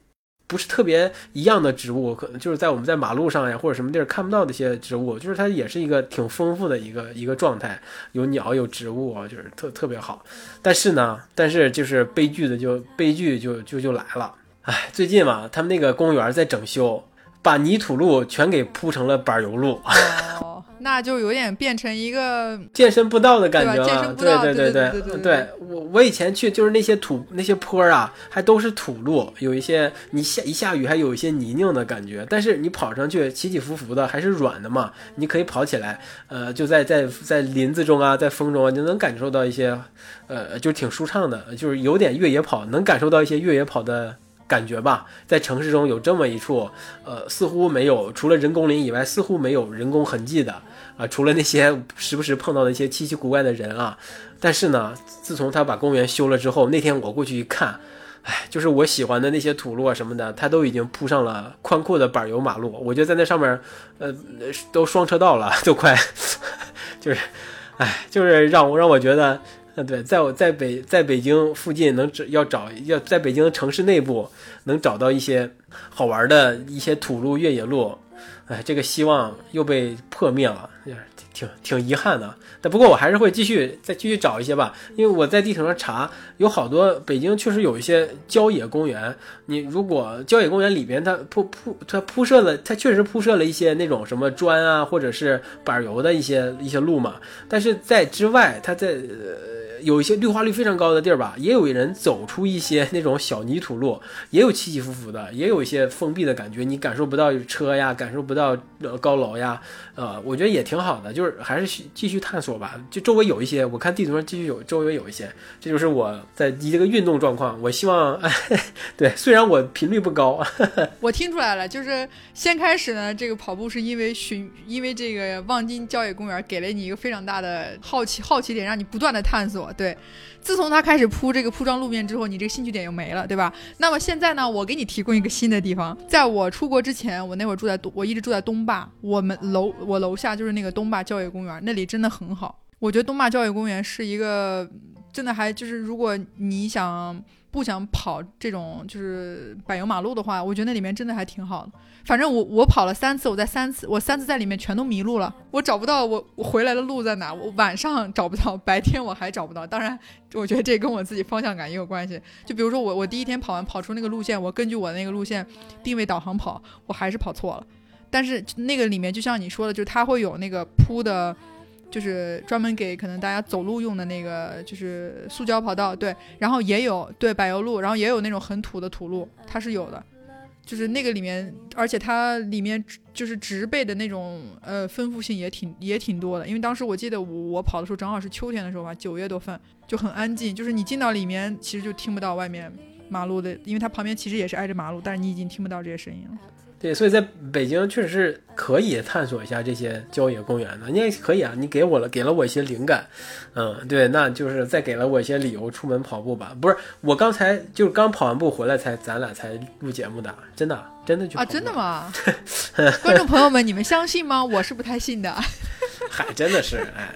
S2: 不是特别一样的植物，可能就是在我们在马路上呀或者什么地儿看不到的一些植物，就是它也是一个挺丰富的一个一个状态，有鸟有植物啊，就是特特别好。但是呢，但是就是悲剧的就悲剧就就就来了，哎，最近嘛，他们那个公园在整修，把泥土路全给铺成了柏油路。
S3: 那就有点变成一个
S2: 健身步道的感觉了，对对
S3: 对对对对。
S2: 我我以前去就是那些土那些坡啊，还都是土路，有一些你下一下雨还有一些泥泞的感觉。但是你跑上去起起伏伏的还是软的嘛，你可以跑起来，呃，就在在在林子中啊，在风中啊，你能感受到一些，呃，就挺舒畅的，就是有点越野跑，能感受到一些越野跑的感觉吧。在城市中有这么一处，呃，似乎没有除了人工林以外，似乎没有人工痕迹的。啊、除了那些时不时碰到的一些稀奇古怪的人啊。但是呢，自从他把公园修了之后，那天我过去一看，哎，就是我喜欢的那些土路啊什么的，它都已经铺上了宽阔的柏油马路，我觉得在那上面，呃，都双车道了，都快，就是，哎，就是让我让我觉得。嗯，对，在我在北在北京附近能找要找要在北京城市内部能找到一些好玩的一些土路越野路，哎，这个希望又被破灭了，挺挺遗憾的。但不过我还是会继续再继续找一些吧，因为我在地图上查，有好多北京确实有一些郊野公园。你如果郊野公园里边它铺铺它铺设了，它确实铺设了一些那种什么砖啊，或者是柏油的一些一些路嘛。但是在之外，它在呃。有一些绿化率非常高的地儿吧，也有人走出一些那种小泥土路，也有起起伏伏的，也有一些封闭的感觉，你感受不到车呀，感受不到呃高楼呀，呃，我觉得也挺好的，就是还是继续探索吧。就周围有一些，我看地图上继续有周围有一些，这就是我在一这个运动状况。我希望，对，虽然我频率不高，
S3: 我听出来了，就是先开始呢，这个跑步是因为寻，因为这个望京郊野公园给了你一个非常大的好奇好奇点，让你不断的探索。对，自从他开始铺这个铺装路面之后，你这个兴趣点又没了，对吧？那么现在呢，我给你提供一个新的地方，在我出国之前，我那会儿住在东，我一直住在东坝，我们楼我楼下就是那个东坝教育公园，那里真的很好。我觉得东坝教育公园是一个真的还就是，如果你想不想跑这种就是柏油马路的话，我觉得那里面真的还挺好的。反正我我跑了三次，我在三次我三次在里面全都迷路了，我找不到我我回来的路在哪，我晚上找不到，白天我还找不到。当然，我觉得这跟我自己方向感也有关系。就比如说我我第一天跑完跑出那个路线，我根据我那个路线定位导航跑，我还是跑错了。但是那个里面就像你说的，就是它会有那个铺的。就是专门给可能大家走路用的那个，就是塑胶跑道，对，然后也有对柏油路，然后也有那种很土的土路，它是有的，就是那个里面，而且它里面就是植被的那种呃丰富性也挺也挺多的，因为当时我记得我我跑的时候正好是秋天的时候吧，九月多份就很安静，就是你进到里面其实就听不到外面马路的，因为它旁边其实也是挨着马路，但是你已经听不到这些声音了。
S2: 对，所以在北京确实是可以探索一下这些郊野公园的。你也可以啊，你给我了，给了我一些灵感，嗯，对，那就是再给了我一些理由出门跑步吧。不是，我刚才就是刚跑完步回来才，咱俩才录节目的，真的，真的就
S3: 啊，真的吗？观众朋友们，你们相信吗？我是不太信的。
S2: 嗨，真的是，哎。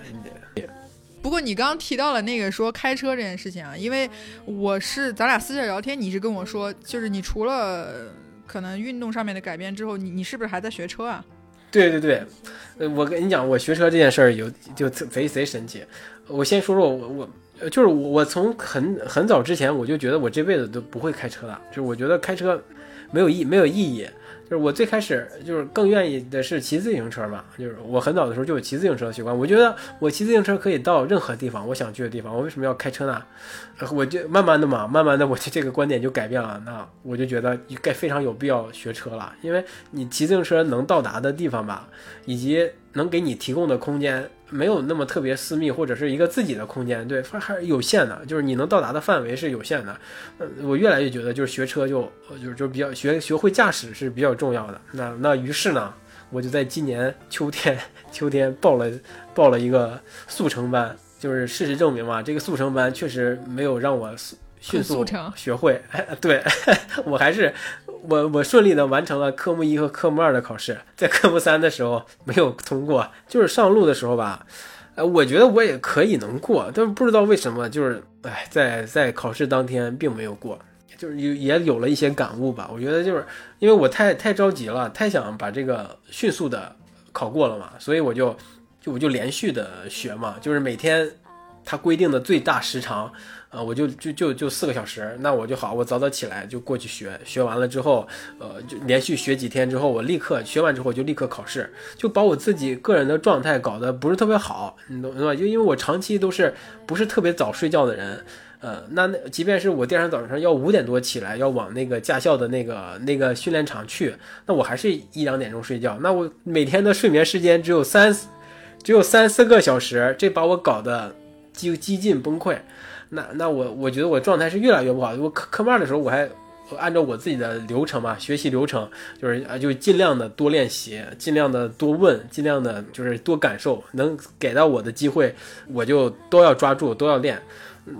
S3: 不过你刚刚提到了那个说开车这件事情啊，因为我是咱俩私下聊天，你是跟我说，就是你除了。可能运动上面的改变之后，你你是不是还在学车啊？
S2: 对对对，呃，我跟你讲，我学车这件事儿有就贼贼神奇。我先说说我我呃就是我我从很很早之前我就觉得我这辈子都不会开车了，就是我觉得开车没有意没有意义。就是我最开始就是更愿意的是骑自行车嘛，就是我很早的时候就有骑自行车的习惯。我觉得我骑自行车可以到任何地方，我想去的地方，我为什么要开车呢？我就慢慢的嘛，慢慢的我就这个观点就改变了。那我就觉得该非常有必要学车了，因为你骑自行车能到达的地方吧，以及能给你提供的空间。没有那么特别私密，或者是一个自己的空间，对，还是有限的，就是你能到达的范围是有限的。呃，我越来越觉得，就是学车就，就就比较学学会驾驶是比较重要的。那那于是呢，我就在今年秋天 秋天报了报了一个速成班，就是事实证明嘛，这个速成班确实没有让我迅速学会。对 我还是。我我顺利的完成了科目一和科目二的考试，在科目三的时候没有通过，就是上路的时候吧，呃，我觉得我也可以能过，但不知道为什么，就是哎，在在考试当天并没有过，就是也也有了一些感悟吧。我觉得就是因为我太太着急了，太想把这个迅速的考过了嘛，所以我就就我就连续的学嘛，就是每天他规定的最大时长。啊，我就就就就四个小时，那我就好，我早早起来就过去学，学完了之后，呃，就连续学几天之后，我立刻学完之后就立刻考试，就把我自己个人的状态搞得不是特别好，你懂懂吧？就因为我长期都是不是特别早睡觉的人，呃，那那即便是我第二天早上要五点多起来，要往那个驾校的那个那个训练场去，那我还是一两点钟睡觉，那我每天的睡眠时间只有三只有三四个小时，这把我搞得几几近崩溃。那那我我觉得我状态是越来越不好。我科科目二的时候，我还按照我自己的流程嘛，学习流程就是啊，就尽量的多练习，尽量的多问，尽量的就是多感受，能给到我的机会，我就都要抓住，都要练。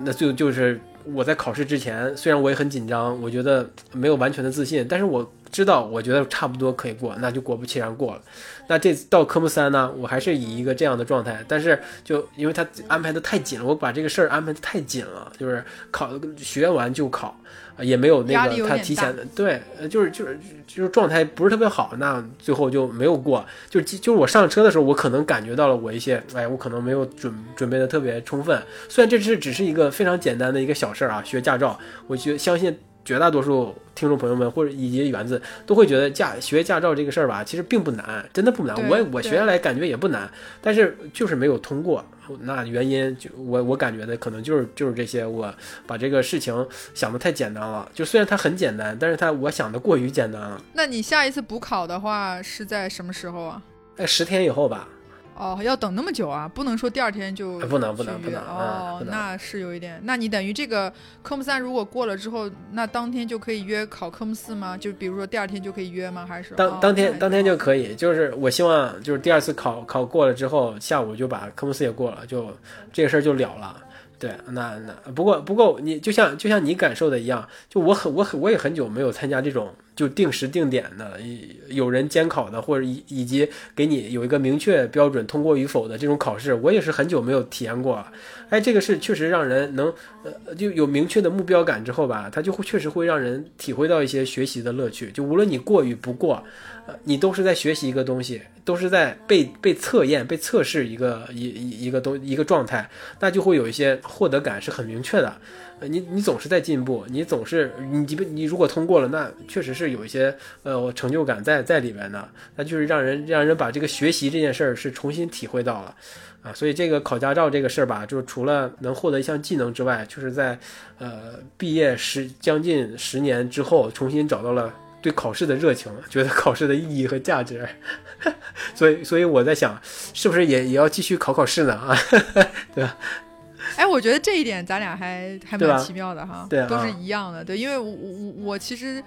S2: 那就就是我在考试之前，虽然我也很紧张，我觉得没有完全的自信，但是我知道，我觉得差不多可以过，那就果不其然过了。那这到科目三呢，我还是以一个这样的状态，但是就因为他安排的太紧了，我把这个事儿安排的太紧了，就是考学完就考，也没有那个他提前的，对，就是就是就是状态不是特别好，那最后就没有过，就就是我上车的时候，我可能感觉到了我一些，哎，我可能没有准准备的特别充分，虽然这是只是一个非常简单的一个小事儿啊，学驾照，我觉相信。绝大多数听众朋友们或者以及园子都会觉得驾学驾照这个事儿吧，其实并不难，真的不难。我我学下来感觉也不难，但是就是没有通过。那原因就我我感觉的可能就是就是这些，我把这个事情想的太简单了。就虽然它很简单，但是它我想的过于简单了。
S3: 那你下一次补考的话是在什么时候啊？
S2: 在十天以后吧。
S3: 哦，要等那么久啊？不能说第二天就
S2: 不能不能不能
S3: 哦，那是有一点。那你等于这个科目三如果过了之后，那当天就可以约考科目四吗？就比如说第二天就可以约吗？还是
S2: 当当天当天就可以？就是我希望就是第二次考考过了之后，下午就把科目四也过了，就这个事儿就了了。对，那那不过不过你就像就像你感受的一样，就我很我很我也很久没有参加这种就定时定点的有人监考的，或者以以及给你有一个明确标准通过与否的这种考试，我也是很久没有体验过。哎，这个是确实让人能呃就有明确的目标感之后吧，它就会确实会让人体会到一些学习的乐趣。就无论你过与不过，你都是在学习一个东西，都是在被被测验、被测试一个一一一个东一个状态，那就会有一些获得感是很明确的。你你总是在进步，你总是你即便你如果通过了，那确实是有一些呃成就感在在里边的，那就是让人让人把这个学习这件事儿是重新体会到了。啊，所以这个考驾照这个事儿吧，就是除了能获得一项技能之外，就是在呃毕业十将近十年之后，重新找到了对考试的热情，觉得考试的意义和价值。所以，所以我在想，是不是也也要继续考考试呢？啊，对吧？
S3: 哎，我觉得这一点咱俩还还蛮奇妙的哈，
S2: 对，
S3: 都是一样的。对，因为我我我其实。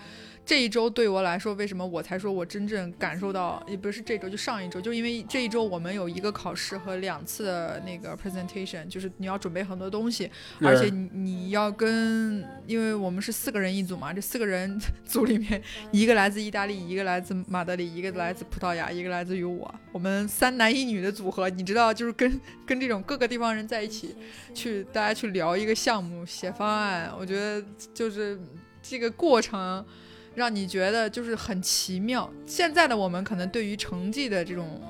S3: 这一周对我来说，为什么我才说我真正感受到，也不是这周，就上一周，就因为这一周我们有一个考试和两次的那个 presentation，就是你要准备很多东西，而且你你要跟，因为我们是四个人一组嘛，这四个人 组里面，一个来自意大利，一个来自马德里，一个来自葡萄牙，一个来自于我，我们三男一女的组合，你知道，就是跟跟这种各个地方人在一起，去大家去聊一个项目，写方案，我觉得就是这个过程。让你觉得就是很奇妙。现在的我们可能对于成绩的这种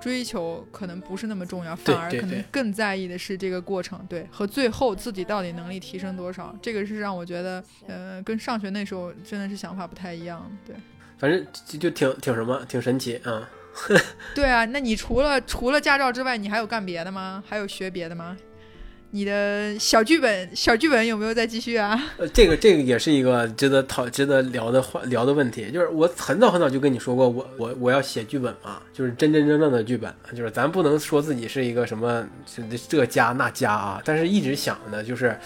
S3: 追求可能不是那么重要，反而可能更在意的是这个过程，对和最后自己到底能力提升多少。这个是让我觉得，呃，跟上学那时候真的是想法不太一样。对，
S2: 反正就就挺挺什么，挺神奇啊。
S3: 对啊，那你除了除了驾照之外，你还有干别的吗？还有学别的吗？你的小剧本，小剧本有没有再继续啊？
S2: 呃，这个这个也是一个值得讨、值得聊的话聊的问题。就是我很早很早就跟你说过，我我我要写剧本嘛，就是真真正正的剧本。就是咱不能说自己是一个什么这家那家啊，但是一直想的就是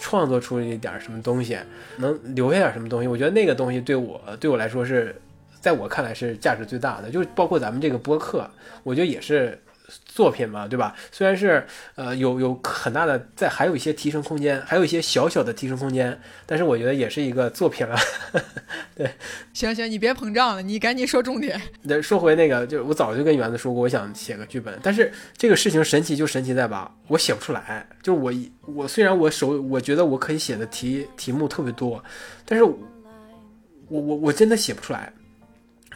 S2: 创作出一点什么东西，能留下点什么东西。我觉得那个东西对我对我来说是在我看来是价值最大的。就是包括咱们这个播客，我觉得也是。作品嘛，对吧？虽然是呃有有很大的在，还有一些提升空间，还有一些小小的提升空间，但是我觉得也是一个作品了。对，
S3: 行行，你别膨胀了，你赶紧说重点。
S2: 那说回那个，就我早就跟园子说过，我想写个剧本，但是这个事情神奇就神奇在吧，我写不出来。就是我我虽然我手我觉得我可以写的题题目特别多，但是我我我真的写不出来。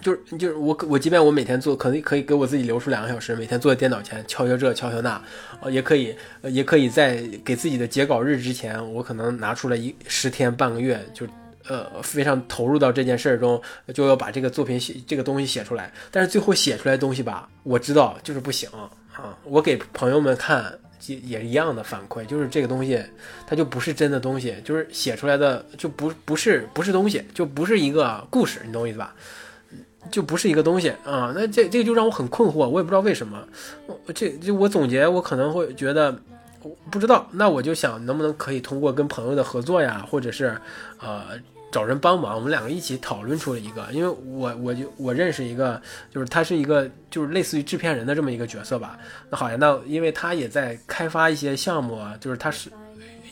S2: 就是就是我我即便我每天做，可能可以给我自己留出两个小时，每天坐在电脑前敲敲这敲敲那，呃，也可以，也可以在给自己的截稿日之前，我可能拿出来一十天半个月，就呃非常投入到这件事中，就要把这个作品写这个东西写出来。但是最后写出来的东西吧，我知道就是不行啊。我给朋友们看也也一样的反馈，就是这个东西它就不是真的东西，就是写出来的就不不是不是东西，就不是一个故事，你懂我意思吧？就不是一个东西啊，那这这个就让我很困惑，我也不知道为什么。这就我总结，我可能会觉得，不知道。那我就想，能不能可以通过跟朋友的合作呀，或者是呃找人帮忙，我们两个一起讨论出了一个。因为我我就我认识一个，就是他是一个就是类似于制片人的这么一个角色吧。那好呀，那因为他也在开发一些项目啊，就是他是。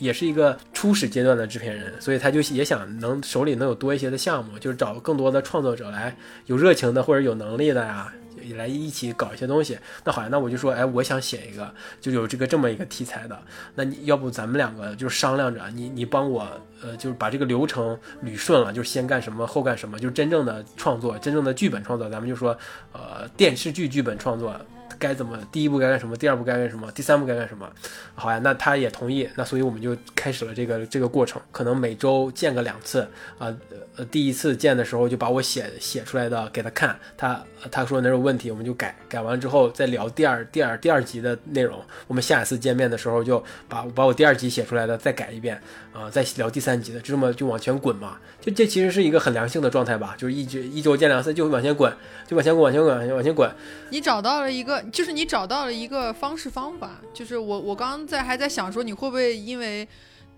S2: 也是一个初始阶段的制片人，所以他就也想能手里能有多一些的项目，就是找更多的创作者来有热情的或者有能力的呀，来一起搞一些东西。那好呀，那我就说，哎，我想写一个就有这个这么一个题材的，那你要不咱们两个就商量着，你你帮我，呃，就是把这个流程捋顺了，就是先干什么后干什么，就是真正的创作，真正的剧本创作，咱们就说，呃，电视剧剧本创作。该怎么？第一步该干什么？第二步该干什么？第三步该干什么？好呀，那他也同意，那所以我们就开始了这个这个过程。可能每周见个两次啊，呃，第一次见的时候就把我写写出来的给他看，他他说哪有问题，我们就改改完之后再聊第二第二第二集的内容。我们下一次见面的时候就把把我第二集写出来的再改一遍啊，再聊第三集的，就这么就往前滚嘛。就这其实是一个很良性的状态吧，就是一直一周见两次就往前滚，就往前滚，往前滚，往前滚。
S3: 你找到了一个。就是你找到了一个方式方法，就是我我刚刚在还在想说你会不会因为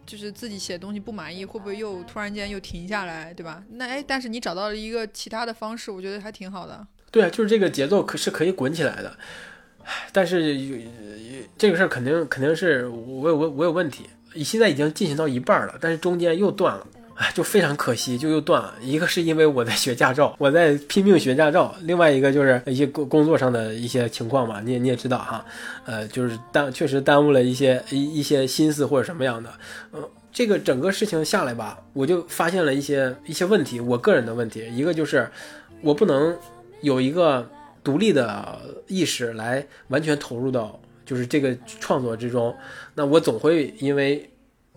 S3: 就是自己写东西不满意，会不会又突然间又停下来，对吧？那哎，但是你找到了一个其他的方式，我觉得还挺好的。
S2: 对啊，就是这个节奏可是可以滚起来的。但是有这个事儿肯定肯定是我有我我有问题，现在已经进行到一半了，但是中间又断了。哎，就非常可惜，就又断了。一个是因为我在学驾照，我在拼命学驾照；另外一个就是一些工工作上的一些情况嘛，你也你也知道哈，呃，就是耽确实耽误了一些一一些心思或者什么样的。嗯，这个整个事情下来吧，我就发现了一些一些问题，我个人的问题，一个就是我不能有一个独立的意识来完全投入到就是这个创作之中，那我总会因为。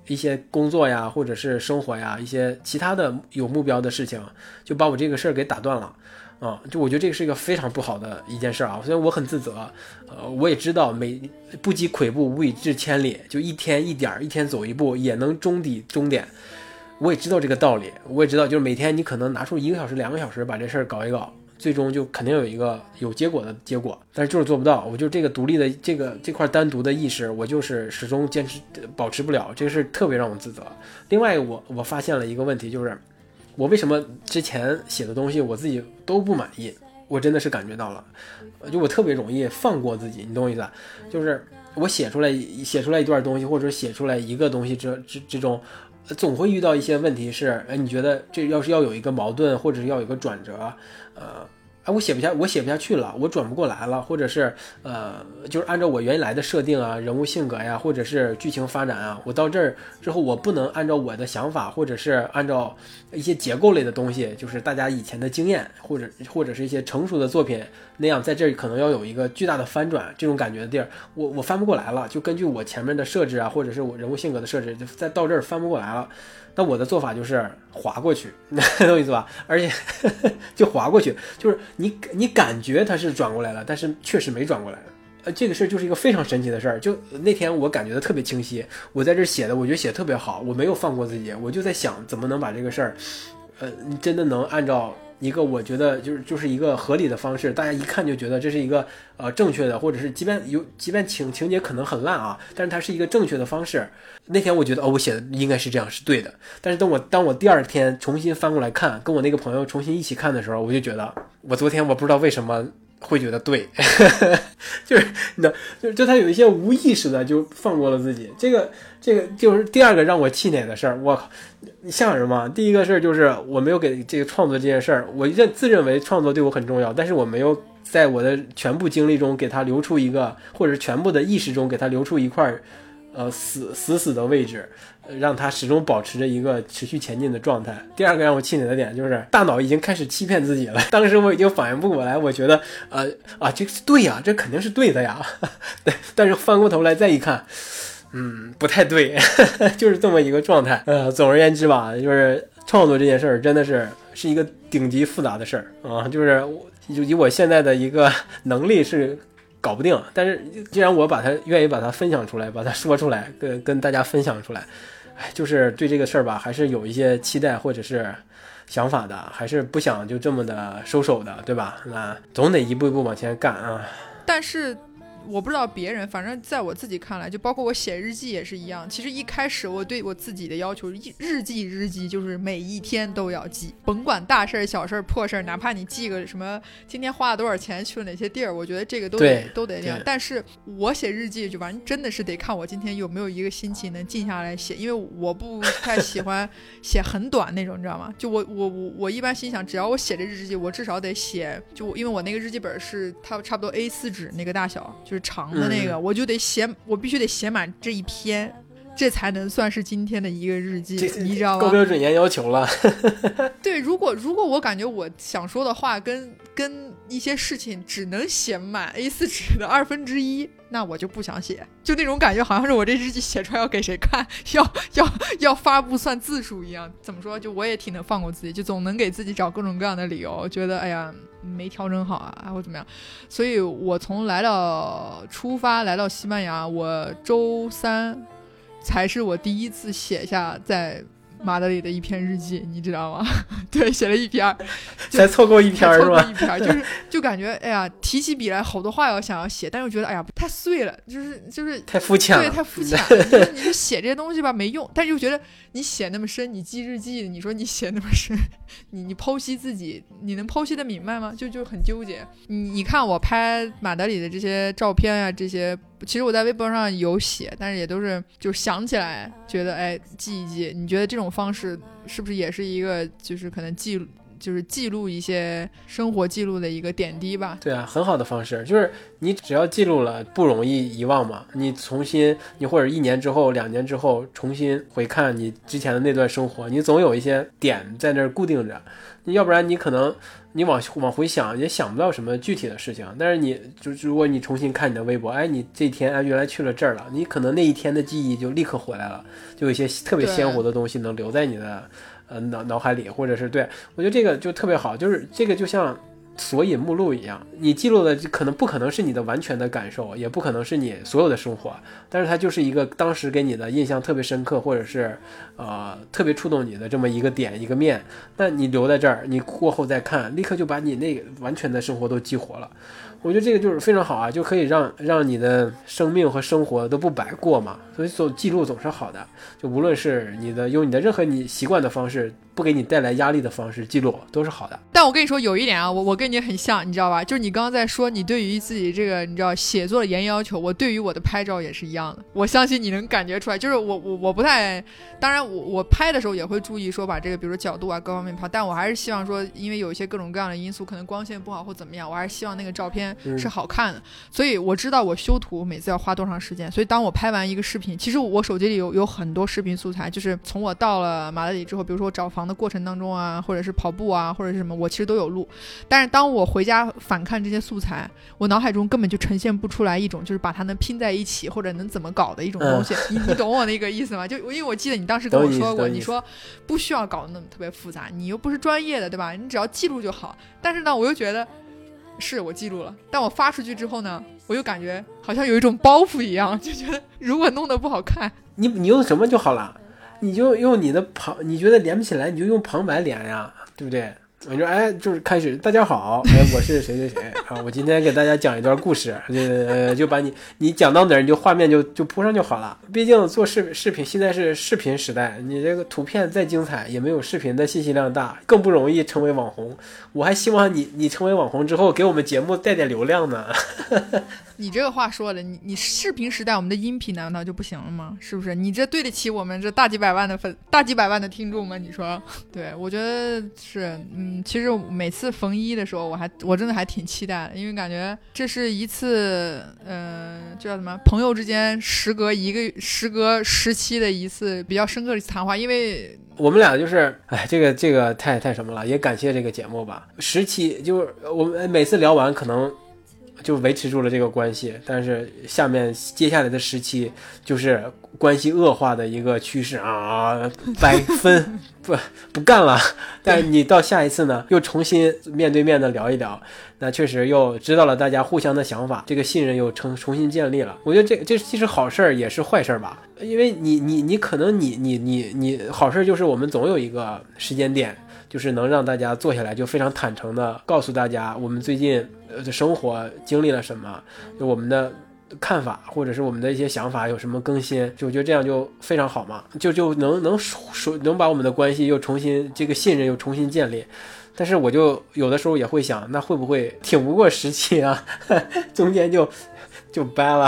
S2: 一些工作呀，或者是生活呀，一些其他的有目标的事情，就把我这个事儿给打断了，啊，就我觉得这个是一个非常不好的一件事啊。虽然我很自责，呃，我也知道每不积跬步，无以至千里，就一天一点儿，一天走一步，也能终抵终点。我也知道这个道理，我也知道，就是每天你可能拿出一个小时、两个小时把这事儿搞一搞。最终就肯定有一个有结果的结果，但是就是做不到。我就这个独立的这个这块单独的意识，我就是始终坚持保持不了，这个事特别让我自责。另外，我我发现了一个问题，就是我为什么之前写的东西我自己都不满意？我真的是感觉到了，就我特别容易放过自己，你懂我意思？就是我写出来写出来一段东西，或者写出来一个东西之之之中，总会遇到一些问题，是哎，你觉得这要是要有一个矛盾，或者是要有一个转折？呃，哎，我写不下，我写不下去了，我转不过来了，或者是呃，就是按照我原来的设定啊，人物性格呀，或者是剧情发展啊，我到这儿之后，我不能按照我的想法，或者是按照一些结构类的东西，就是大家以前的经验，或者或者是一些成熟的作品那样，在这儿可能要有一个巨大的翻转，这种感觉的地儿，我我翻不过来了，就根据我前面的设置啊，或者是我人物性格的设置，就再到这儿翻不过来了。那我的做法就是划过去，懂我意思吧？而且 就划过去，就是你你感觉它是转过来了，但是确实没转过来。呃，这个事儿就是一个非常神奇的事儿。就那天我感觉的特别清晰，我在这写的，我觉得写的特别好，我没有放过自己，我就在想怎么能把这个事儿，呃，真的能按照。一个我觉得就是就是一个合理的方式，大家一看就觉得这是一个呃正确的，或者是即便有即便情情节可能很烂啊，但是它是一个正确的方式。那天我觉得哦，我写的应该是这样，是对的。但是等我当我第二天重新翻过来看，跟我那个朋友重新一起看的时候，我就觉得我昨天我不知道为什么。会觉得对，就是那，就就他有一些无意识的就放过了自己，这个这个就是第二个让我气馁的事儿。我靠，像什么？第一个事儿就是我没有给这个创作这件事儿，我认自认为创作对我很重要，但是我没有在我的全部经历中给他留出一个，或者全部的意识中给他留出一块儿，呃，死死死的位置。让他始终保持着一个持续前进的状态。第二个让我气馁的点就是大脑已经开始欺骗自己了。当时我已经反应不过来，我觉得，呃啊，这是对呀，这肯定是对的呀。对，但是翻过头来再一看，嗯，不太对，就是这么一个状态。呃，总而言之吧，就是创作这件事儿真的是是一个顶级复杂的事儿啊，就是就以我现在的一个能力是。搞不定，但是既然我把它愿意把它分享出来，把它说出来，跟跟大家分享出来，哎，就是对这个事儿吧，还是有一些期待或者是想法的，还是不想就这么的收手的，对吧？那总得一步一步往前干啊。
S3: 但是。我不知道别人，反正在我自己看来，就包括我写日记也是一样。其实一开始我对我自己的要求，日记日记就是每一天都要记，甭管大事儿、小事儿、破事儿，哪怕你记个什么今天花了多少钱，去了哪些地儿，我觉得这个都得都得这样。但是我写日记就完真的是得看我今天有没有一个心情能静下来写，因为我不太喜欢写很短那种，你知道吗？就我我我我一般心想，只要我写这日记，我至少得写，就因为我那个日记本是它差不多 A 四纸那个大小，就是。长的那个，我就得写，我必须得写满这一篇，这才能算是今天的一个日记，你知道吗？
S2: 高标准严要求了。
S3: 对，如果如果我感觉我想说的话跟跟一些事情只能写满 A 四纸的二分之一，那我就不想写，就那种感觉，好像是我这日记写出来要给谁看，要要要发布算字数一样。怎么说？就我也挺能放过自己，就总能给自己找各种各样的理由，觉得哎呀。没调整好啊，或怎么样？所以我从来到出发来到西班牙，我周三才是我第一次写下在马德里的一篇日记，你知道吗？对，写了一篇
S2: 才 凑够一篇儿是
S3: 凑够
S2: 吧？
S3: 一篇儿，就是 就感觉哎呀，提起笔来好多话要想要写，但又觉得哎呀太碎了，就是就是
S2: 太肤浅
S3: 对，太肤浅了。你说你就写这些东西吧，没用。但是又觉得你写那么深，你记日记，你说你写那么深，你你剖析自己，你能剖析的明白吗？就就很纠结。你你看我拍马德里的这些照片啊，这些其实我在微博上有写，但是也都是就想起来觉得哎记一记。你觉得这种方式是不是也是一个就是可能记录？就是记录一些生活记录的一个点滴吧，
S2: 对啊，很好的方式，就是你只要记录了，不容易遗忘嘛。你重新，你或者一年之后、两年之后重新回看你之前的那段生活，你总有一些点在那儿固定着。要不然你可能你往往回想也想不到什么具体的事情。但是你就如果你重新看你的微博，哎，你这天哎原来去了这儿了，你可能那一天的记忆就立刻回来了，就有一些特别鲜活的东西能留在你的呃脑脑海里，或者是对我觉得这个就特别好，就是这个就像。索引目录一样，你记录的可能不可能是你的完全的感受，也不可能是你所有的生活，但是它就是一个当时给你的印象特别深刻，或者是呃特别触动你的这么一个点一个面。那你留在这儿，你过后再看，立刻就把你那个完全的生活都激活了。我觉得这个就是非常好啊，就可以让让你的生命和生活都不白过嘛。所以总记录总是好的，就无论是你的用你的任何你习惯的方式，不给你带来压力的方式记录都是好的。
S3: 但我跟你说有一点啊，我我跟你很像，你知道吧？就是你刚刚在说你对于自己这个你知道写作的严要求，我对于我的拍照也是一样的。我相信你能感觉出来，就是我我我不太，当然我我拍的时候也会注意说把这个比如说角度啊各方面拍，但我还是希望说，因为有一些各种各样的因素，可能光线不好或怎么样，我还是希望那个照片
S2: 嗯
S3: 是好看的。所以我知道我修图每次要花多长时间，所以当我拍完一个视频，其实我手机里有有很多视频素材，就是从我到了马德里之后，比如说我找房的过程当中啊，或者是跑步啊，或者是什么，我其实都有录。但是当我回家反看这些素材，我脑海中根本就呈现不出来一种就是把它能拼在一起或者能怎么搞的一种东西。你你懂我那个意思吗？就因为我记得你当时跟我说过，
S2: 你
S3: 说不需要搞得那么特别复杂，你又不是专业的，对吧？你只要记录就好。但是呢，我又觉得是我记录了，但我发出去之后呢，我又感觉好像有一种包袱一样，就觉得如果弄得不好看，
S2: 你你用什么就好了，你就用你的旁，你觉得连不起来，你就用旁白连呀，对不对？我说哎，就是开始，大家好，哎，我是谁谁谁啊，我今天给大家讲一段故事，呃，就把你你讲到哪儿，你就画面就就铺上就好了。毕竟做视视频现在是视频时代，你这个图片再精彩，也没有视频的信息量大，更不容易成为网红。我还希望你你成为网红之后，给我们节目带点流量呢。
S3: 你这个话说的，你你视频时代我们的音频难道就不行了吗？是不是？你这对得起我们这大几百万的粉、大几百万的听众吗？你说？对，我觉得是，嗯，其实每次逢一的时候，我还我真的还挺期待的，因为感觉这是一次，嗯、叫什么？朋友之间时隔一个时隔时期的一次比较深刻的谈话，因为
S2: 我们俩就是，哎，这个这个太太什么了，也感谢这个节目吧。十期就是我们每次聊完，可能就维持住了这个关系，但是下面接下来的时期就是关系恶化的一个趋势啊，百分 不不干了。但你到下一次呢，又重新面对面的聊一聊，那确实又知道了大家互相的想法，这个信任又重重新建立了。我觉得这这既是好事儿，也是坏事儿吧，因为你你你可能你你你你好事儿就是我们总有一个时间点。就是能让大家坐下来，就非常坦诚的告诉大家，我们最近呃的生活经历了什么，就我们的看法或者是我们的一些想法有什么更新，就我觉得这样就非常好嘛，就就能能说能把我们的关系又重新这个信任又重新建立。但是我就有的时候也会想，那会不会挺不过时期啊？中间就就掰了，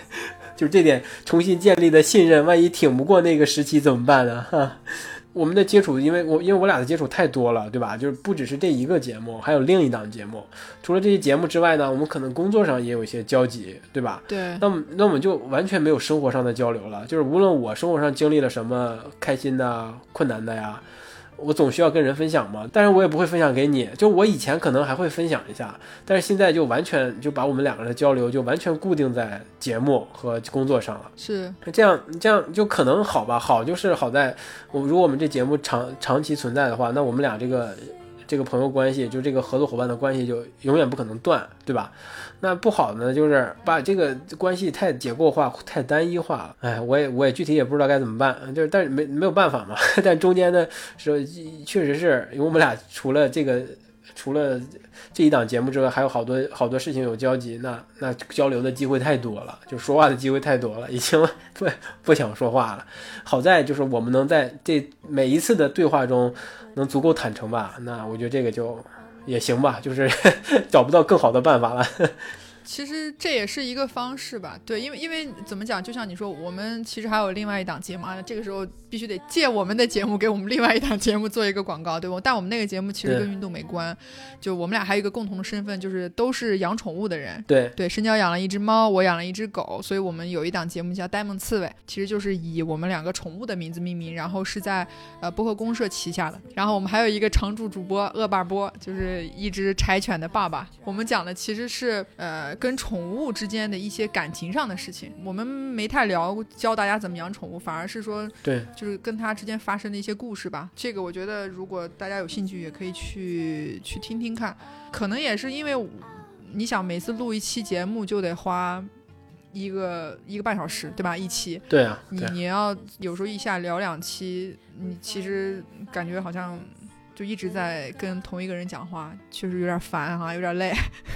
S2: 就这点重新建立的信任，万一挺不过那个时期怎么办呢？哈。我们的接触，因为我因为我俩的接触太多了，对吧？就是不只是这一个节目，还有另一档节目。除了这些节目之外呢，我们可能工作上也有一些交集，对吧？
S3: 对
S2: 那么那我们就完全没有生活上的交流了。就是无论我生活上经历了什么开心的、困难的呀，我总需要跟人分享嘛。但是我也不会分享给你。就我以前可能还会分享一下，但是现在就完全就把我们两个人的交流就完全固定在节目和工作上了。
S3: 是
S2: 这样这样就可能好吧，好就是好在我如果我们这节目长长期存在的话，那我们俩这个这个朋友关系，就这个合作伙伴的关系就永远不可能断，对吧？那不好呢，就是把这个关系太结构化、太单一化了。哎，我也我也具体也不知道该怎么办，就是但是没没有办法嘛。但中间呢，是确实是因为我们俩除了这个。除了这一档节目之外，还有好多好多事情有交集，那那交流的机会太多了，就说话的机会太多了，已经不 不想说话了。好在就是我们能在这每一次的对话中能足够坦诚吧，那我觉得这个就也行吧，就是 找不到更好的办法了。
S3: 其实这也是一个方式吧，对，因为因为怎么讲，就像你说，我们其实还有另外一档节目啊，这个时候必须得借我们的节目给我们另外一档节目做一个广告，对不？但我们那个节目其实跟运动没关，就我们俩还有一个共同的身份，就是都是养宠物的人。
S2: 对
S3: 对，深交养了一只猫，我养了一只狗，所以我们有一档节目叫《呆萌刺猬》，其实就是以我们两个宠物的名字命名，然后是在呃播客公社旗下的。然后我们还有一个常驻主播恶霸波，就是一只柴犬的爸爸。我们讲的其实是呃。跟宠物之间的一些感情上的事情，我们没太聊教大家怎么养宠物，反而是说，
S2: 对，
S3: 就是跟它之间发生的一些故事吧。这个我觉得，如果大家有兴趣，也可以去去听听看。可能也是因为，你想每次录一期节目就得花一个一个半小时，对吧？一期，
S2: 对啊，
S3: 你你要有时候一下聊两期，你其实感觉好像。就一直在跟同一个人讲话，确实有点烦哈，有点累。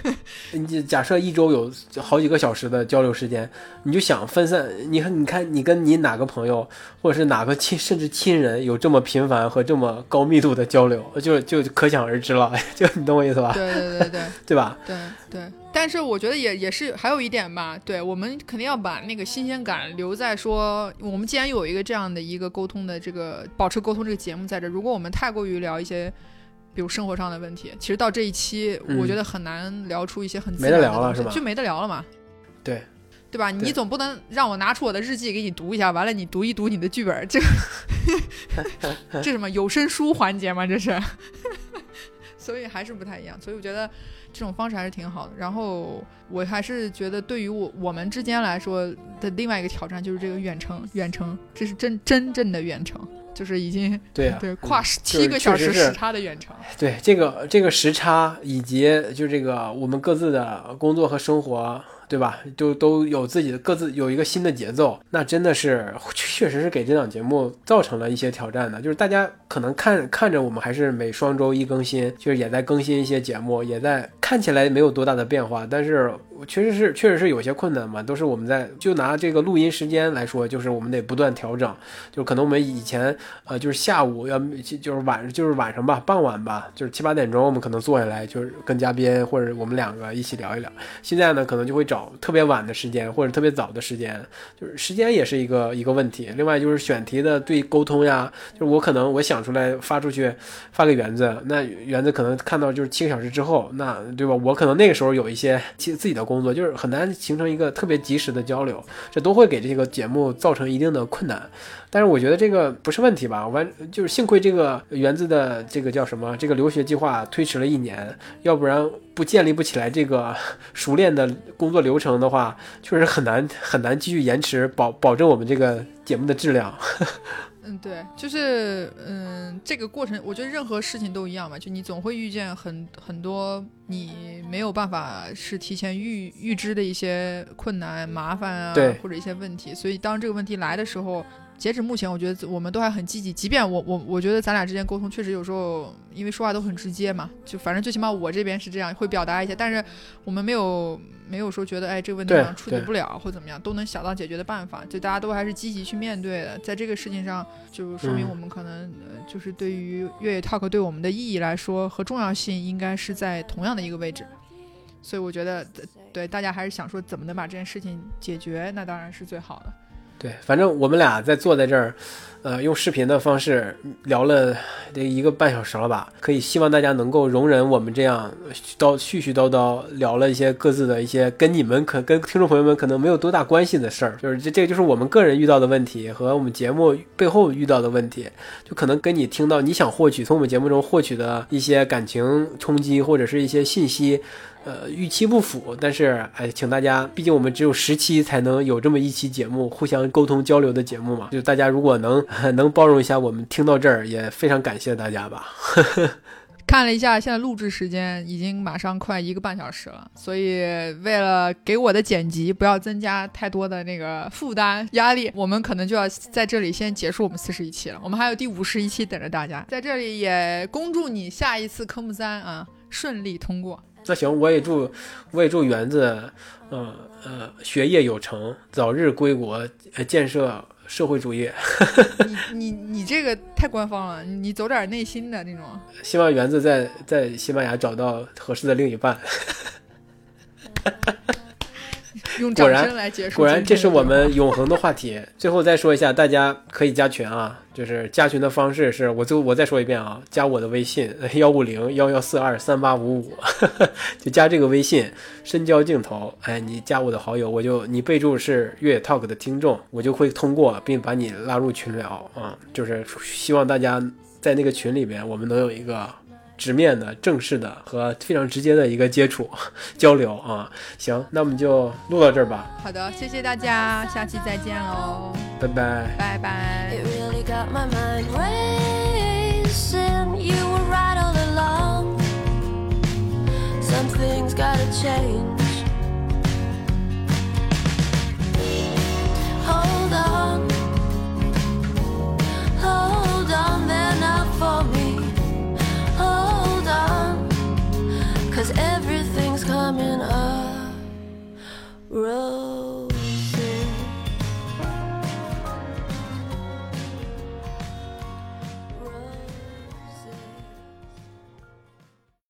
S2: 你假设一周有好几个小时的交流时间，你就想分散。你看，你看，你跟你哪个朋友，或者是哪个亲，甚至亲人，有这么频繁和这么高密度的交流，就就可想而知了。就你懂我意思吧？
S3: 对对对对，
S2: 对吧？
S3: 对对。但是我觉得也也是还有一点吧，对我们肯定要把那个新鲜感留在说，我们既然有一个这样的一个沟通的这个保持沟通这个节目在这，如果我们太过于聊一些，比如生活上的问题，其实到这一期我觉得很难聊出一些很
S2: 没得聊了是吧？
S3: 就没得聊了嘛。
S2: 对，
S3: 对吧？你总不能让我拿出我的日记给你读一下，完了你读一读你的剧本，这 这什么有声书环节吗？这是，所以还是不太一样。所以我觉得。这种方式还是挺好的，然后我还是觉得对于我我们之间来说的另外一个挑战就是这个远程，远程这是真真正的远程，就是已经
S2: 对
S3: 对跨七个小时时差的远程。
S2: 对这个这个时差以及就这个我们各自的工作和生活。对吧？就都有自己的各自有一个新的节奏，那真的是确实是给这档节目造成了一些挑战的。就是大家可能看看着我们还是每双周一更新，就是也在更新一些节目，也在看起来没有多大的变化，但是。我确实是，确实是有些困难嘛，都是我们在就拿这个录音时间来说，就是我们得不断调整，就可能我们以前呃就是下午要就是晚就是晚上吧，傍晚吧，就是七八点钟我们可能坐下来就是跟嘉宾或者我们两个一起聊一聊。现在呢，可能就会找特别晚的时间或者特别早的时间，就是时间也是一个一个问题。另外就是选题的对沟通呀，就是我可能我想出来发出去发给园子，那园子可能看到就是七个小时之后，那对吧？我可能那个时候有一些其自己的。工作就是很难形成一个特别及时的交流，这都会给这个节目造成一定的困难。但是我觉得这个不是问题吧？完就是幸亏这个园子的这个叫什么？这个留学计划推迟了一年，要不然不建立不起来这个熟练的工作流程的话，确实很难很难继续延迟保保证我们这个节目的质量。
S3: 嗯，对，就是嗯，这个过程，我觉得任何事情都一样嘛，就你总会遇见很很多你没有办法是提前预预知的一些困难、麻烦啊，或者一些问题，所以当这个问题来的时候。截止目前，我觉得我们都还很积极。即便我我我觉得咱俩之间沟通确实有时候，因为说话都很直接嘛，就反正最起码我这边是这样，会表达一些。但是我们没有没有说觉得哎这个问题上处理不了或怎么样，都能想到解决的办法。就大家都还是积极去面对的。在这个事情上，就说明我们可能呃就是对于越野 talk 对我们的意义来说和重要性应该是在同样的一个位置。所以我觉得对大家还是想说怎么能把这件事情解决，那当然是最好的。
S2: 对，反正我们俩在坐在这儿，呃，用视频的方式聊了这一个半小时了吧？可以希望大家能够容忍我们这样叨絮絮叨叨聊了一些各自的一些跟你们可跟听众朋友们可能没有多大关系的事儿，就是这这就是我们个人遇到的问题和我们节目背后遇到的问题，就可能跟你听到你想获取从我们节目中获取的一些感情冲击或者是一些信息。呃，预期不符，但是哎，请大家，毕竟我们只有十期才能有这么一期节目，互相沟通交流的节目嘛，就大家如果能 能包容一下，我们听到这儿也非常感谢大家吧。
S3: 看了一下，现在录制时间已经马上快一个半小时了，所以为了给我的剪辑不要增加太多的那个负担压力，我们可能就要在这里先结束我们四十一期了。我们还有第五十一期等着大家，在这里也恭祝你下一次科目三啊顺利通过。
S2: 那行，我也祝我也祝园子，呃呃，学业有成，早日归国，呃，建设社会主义。
S3: 你你你这个太官方了，你走点内心的那种。
S2: 希望园子在在西班牙找到合适的另一半。
S3: 用
S2: 果然
S3: 掌声来结束。
S2: 果然，这是我们永恒的话题。最后再说一下，大家可以加群啊，就是加群的方式是我就我再说一遍啊，加我的微信幺五零幺幺四二三八五五，就加这个微信深交镜头。哎，你加我的好友，我就你备注是越野 Talk 的听众，我就会通过并把你拉入群聊啊。就是希望大家在那个群里面，我们能有一个。直面的、正式的和非常直接的一个接触交流啊，行，那我们就录到这儿吧，
S3: 好的，谢谢大家，下期再见喽，
S2: 拜拜。
S3: 拜拜。
S1: It really got my mind racing. You were right all along. Some things gotta change. Hold on. Hold on now for me. Cause everything's coming up. Road.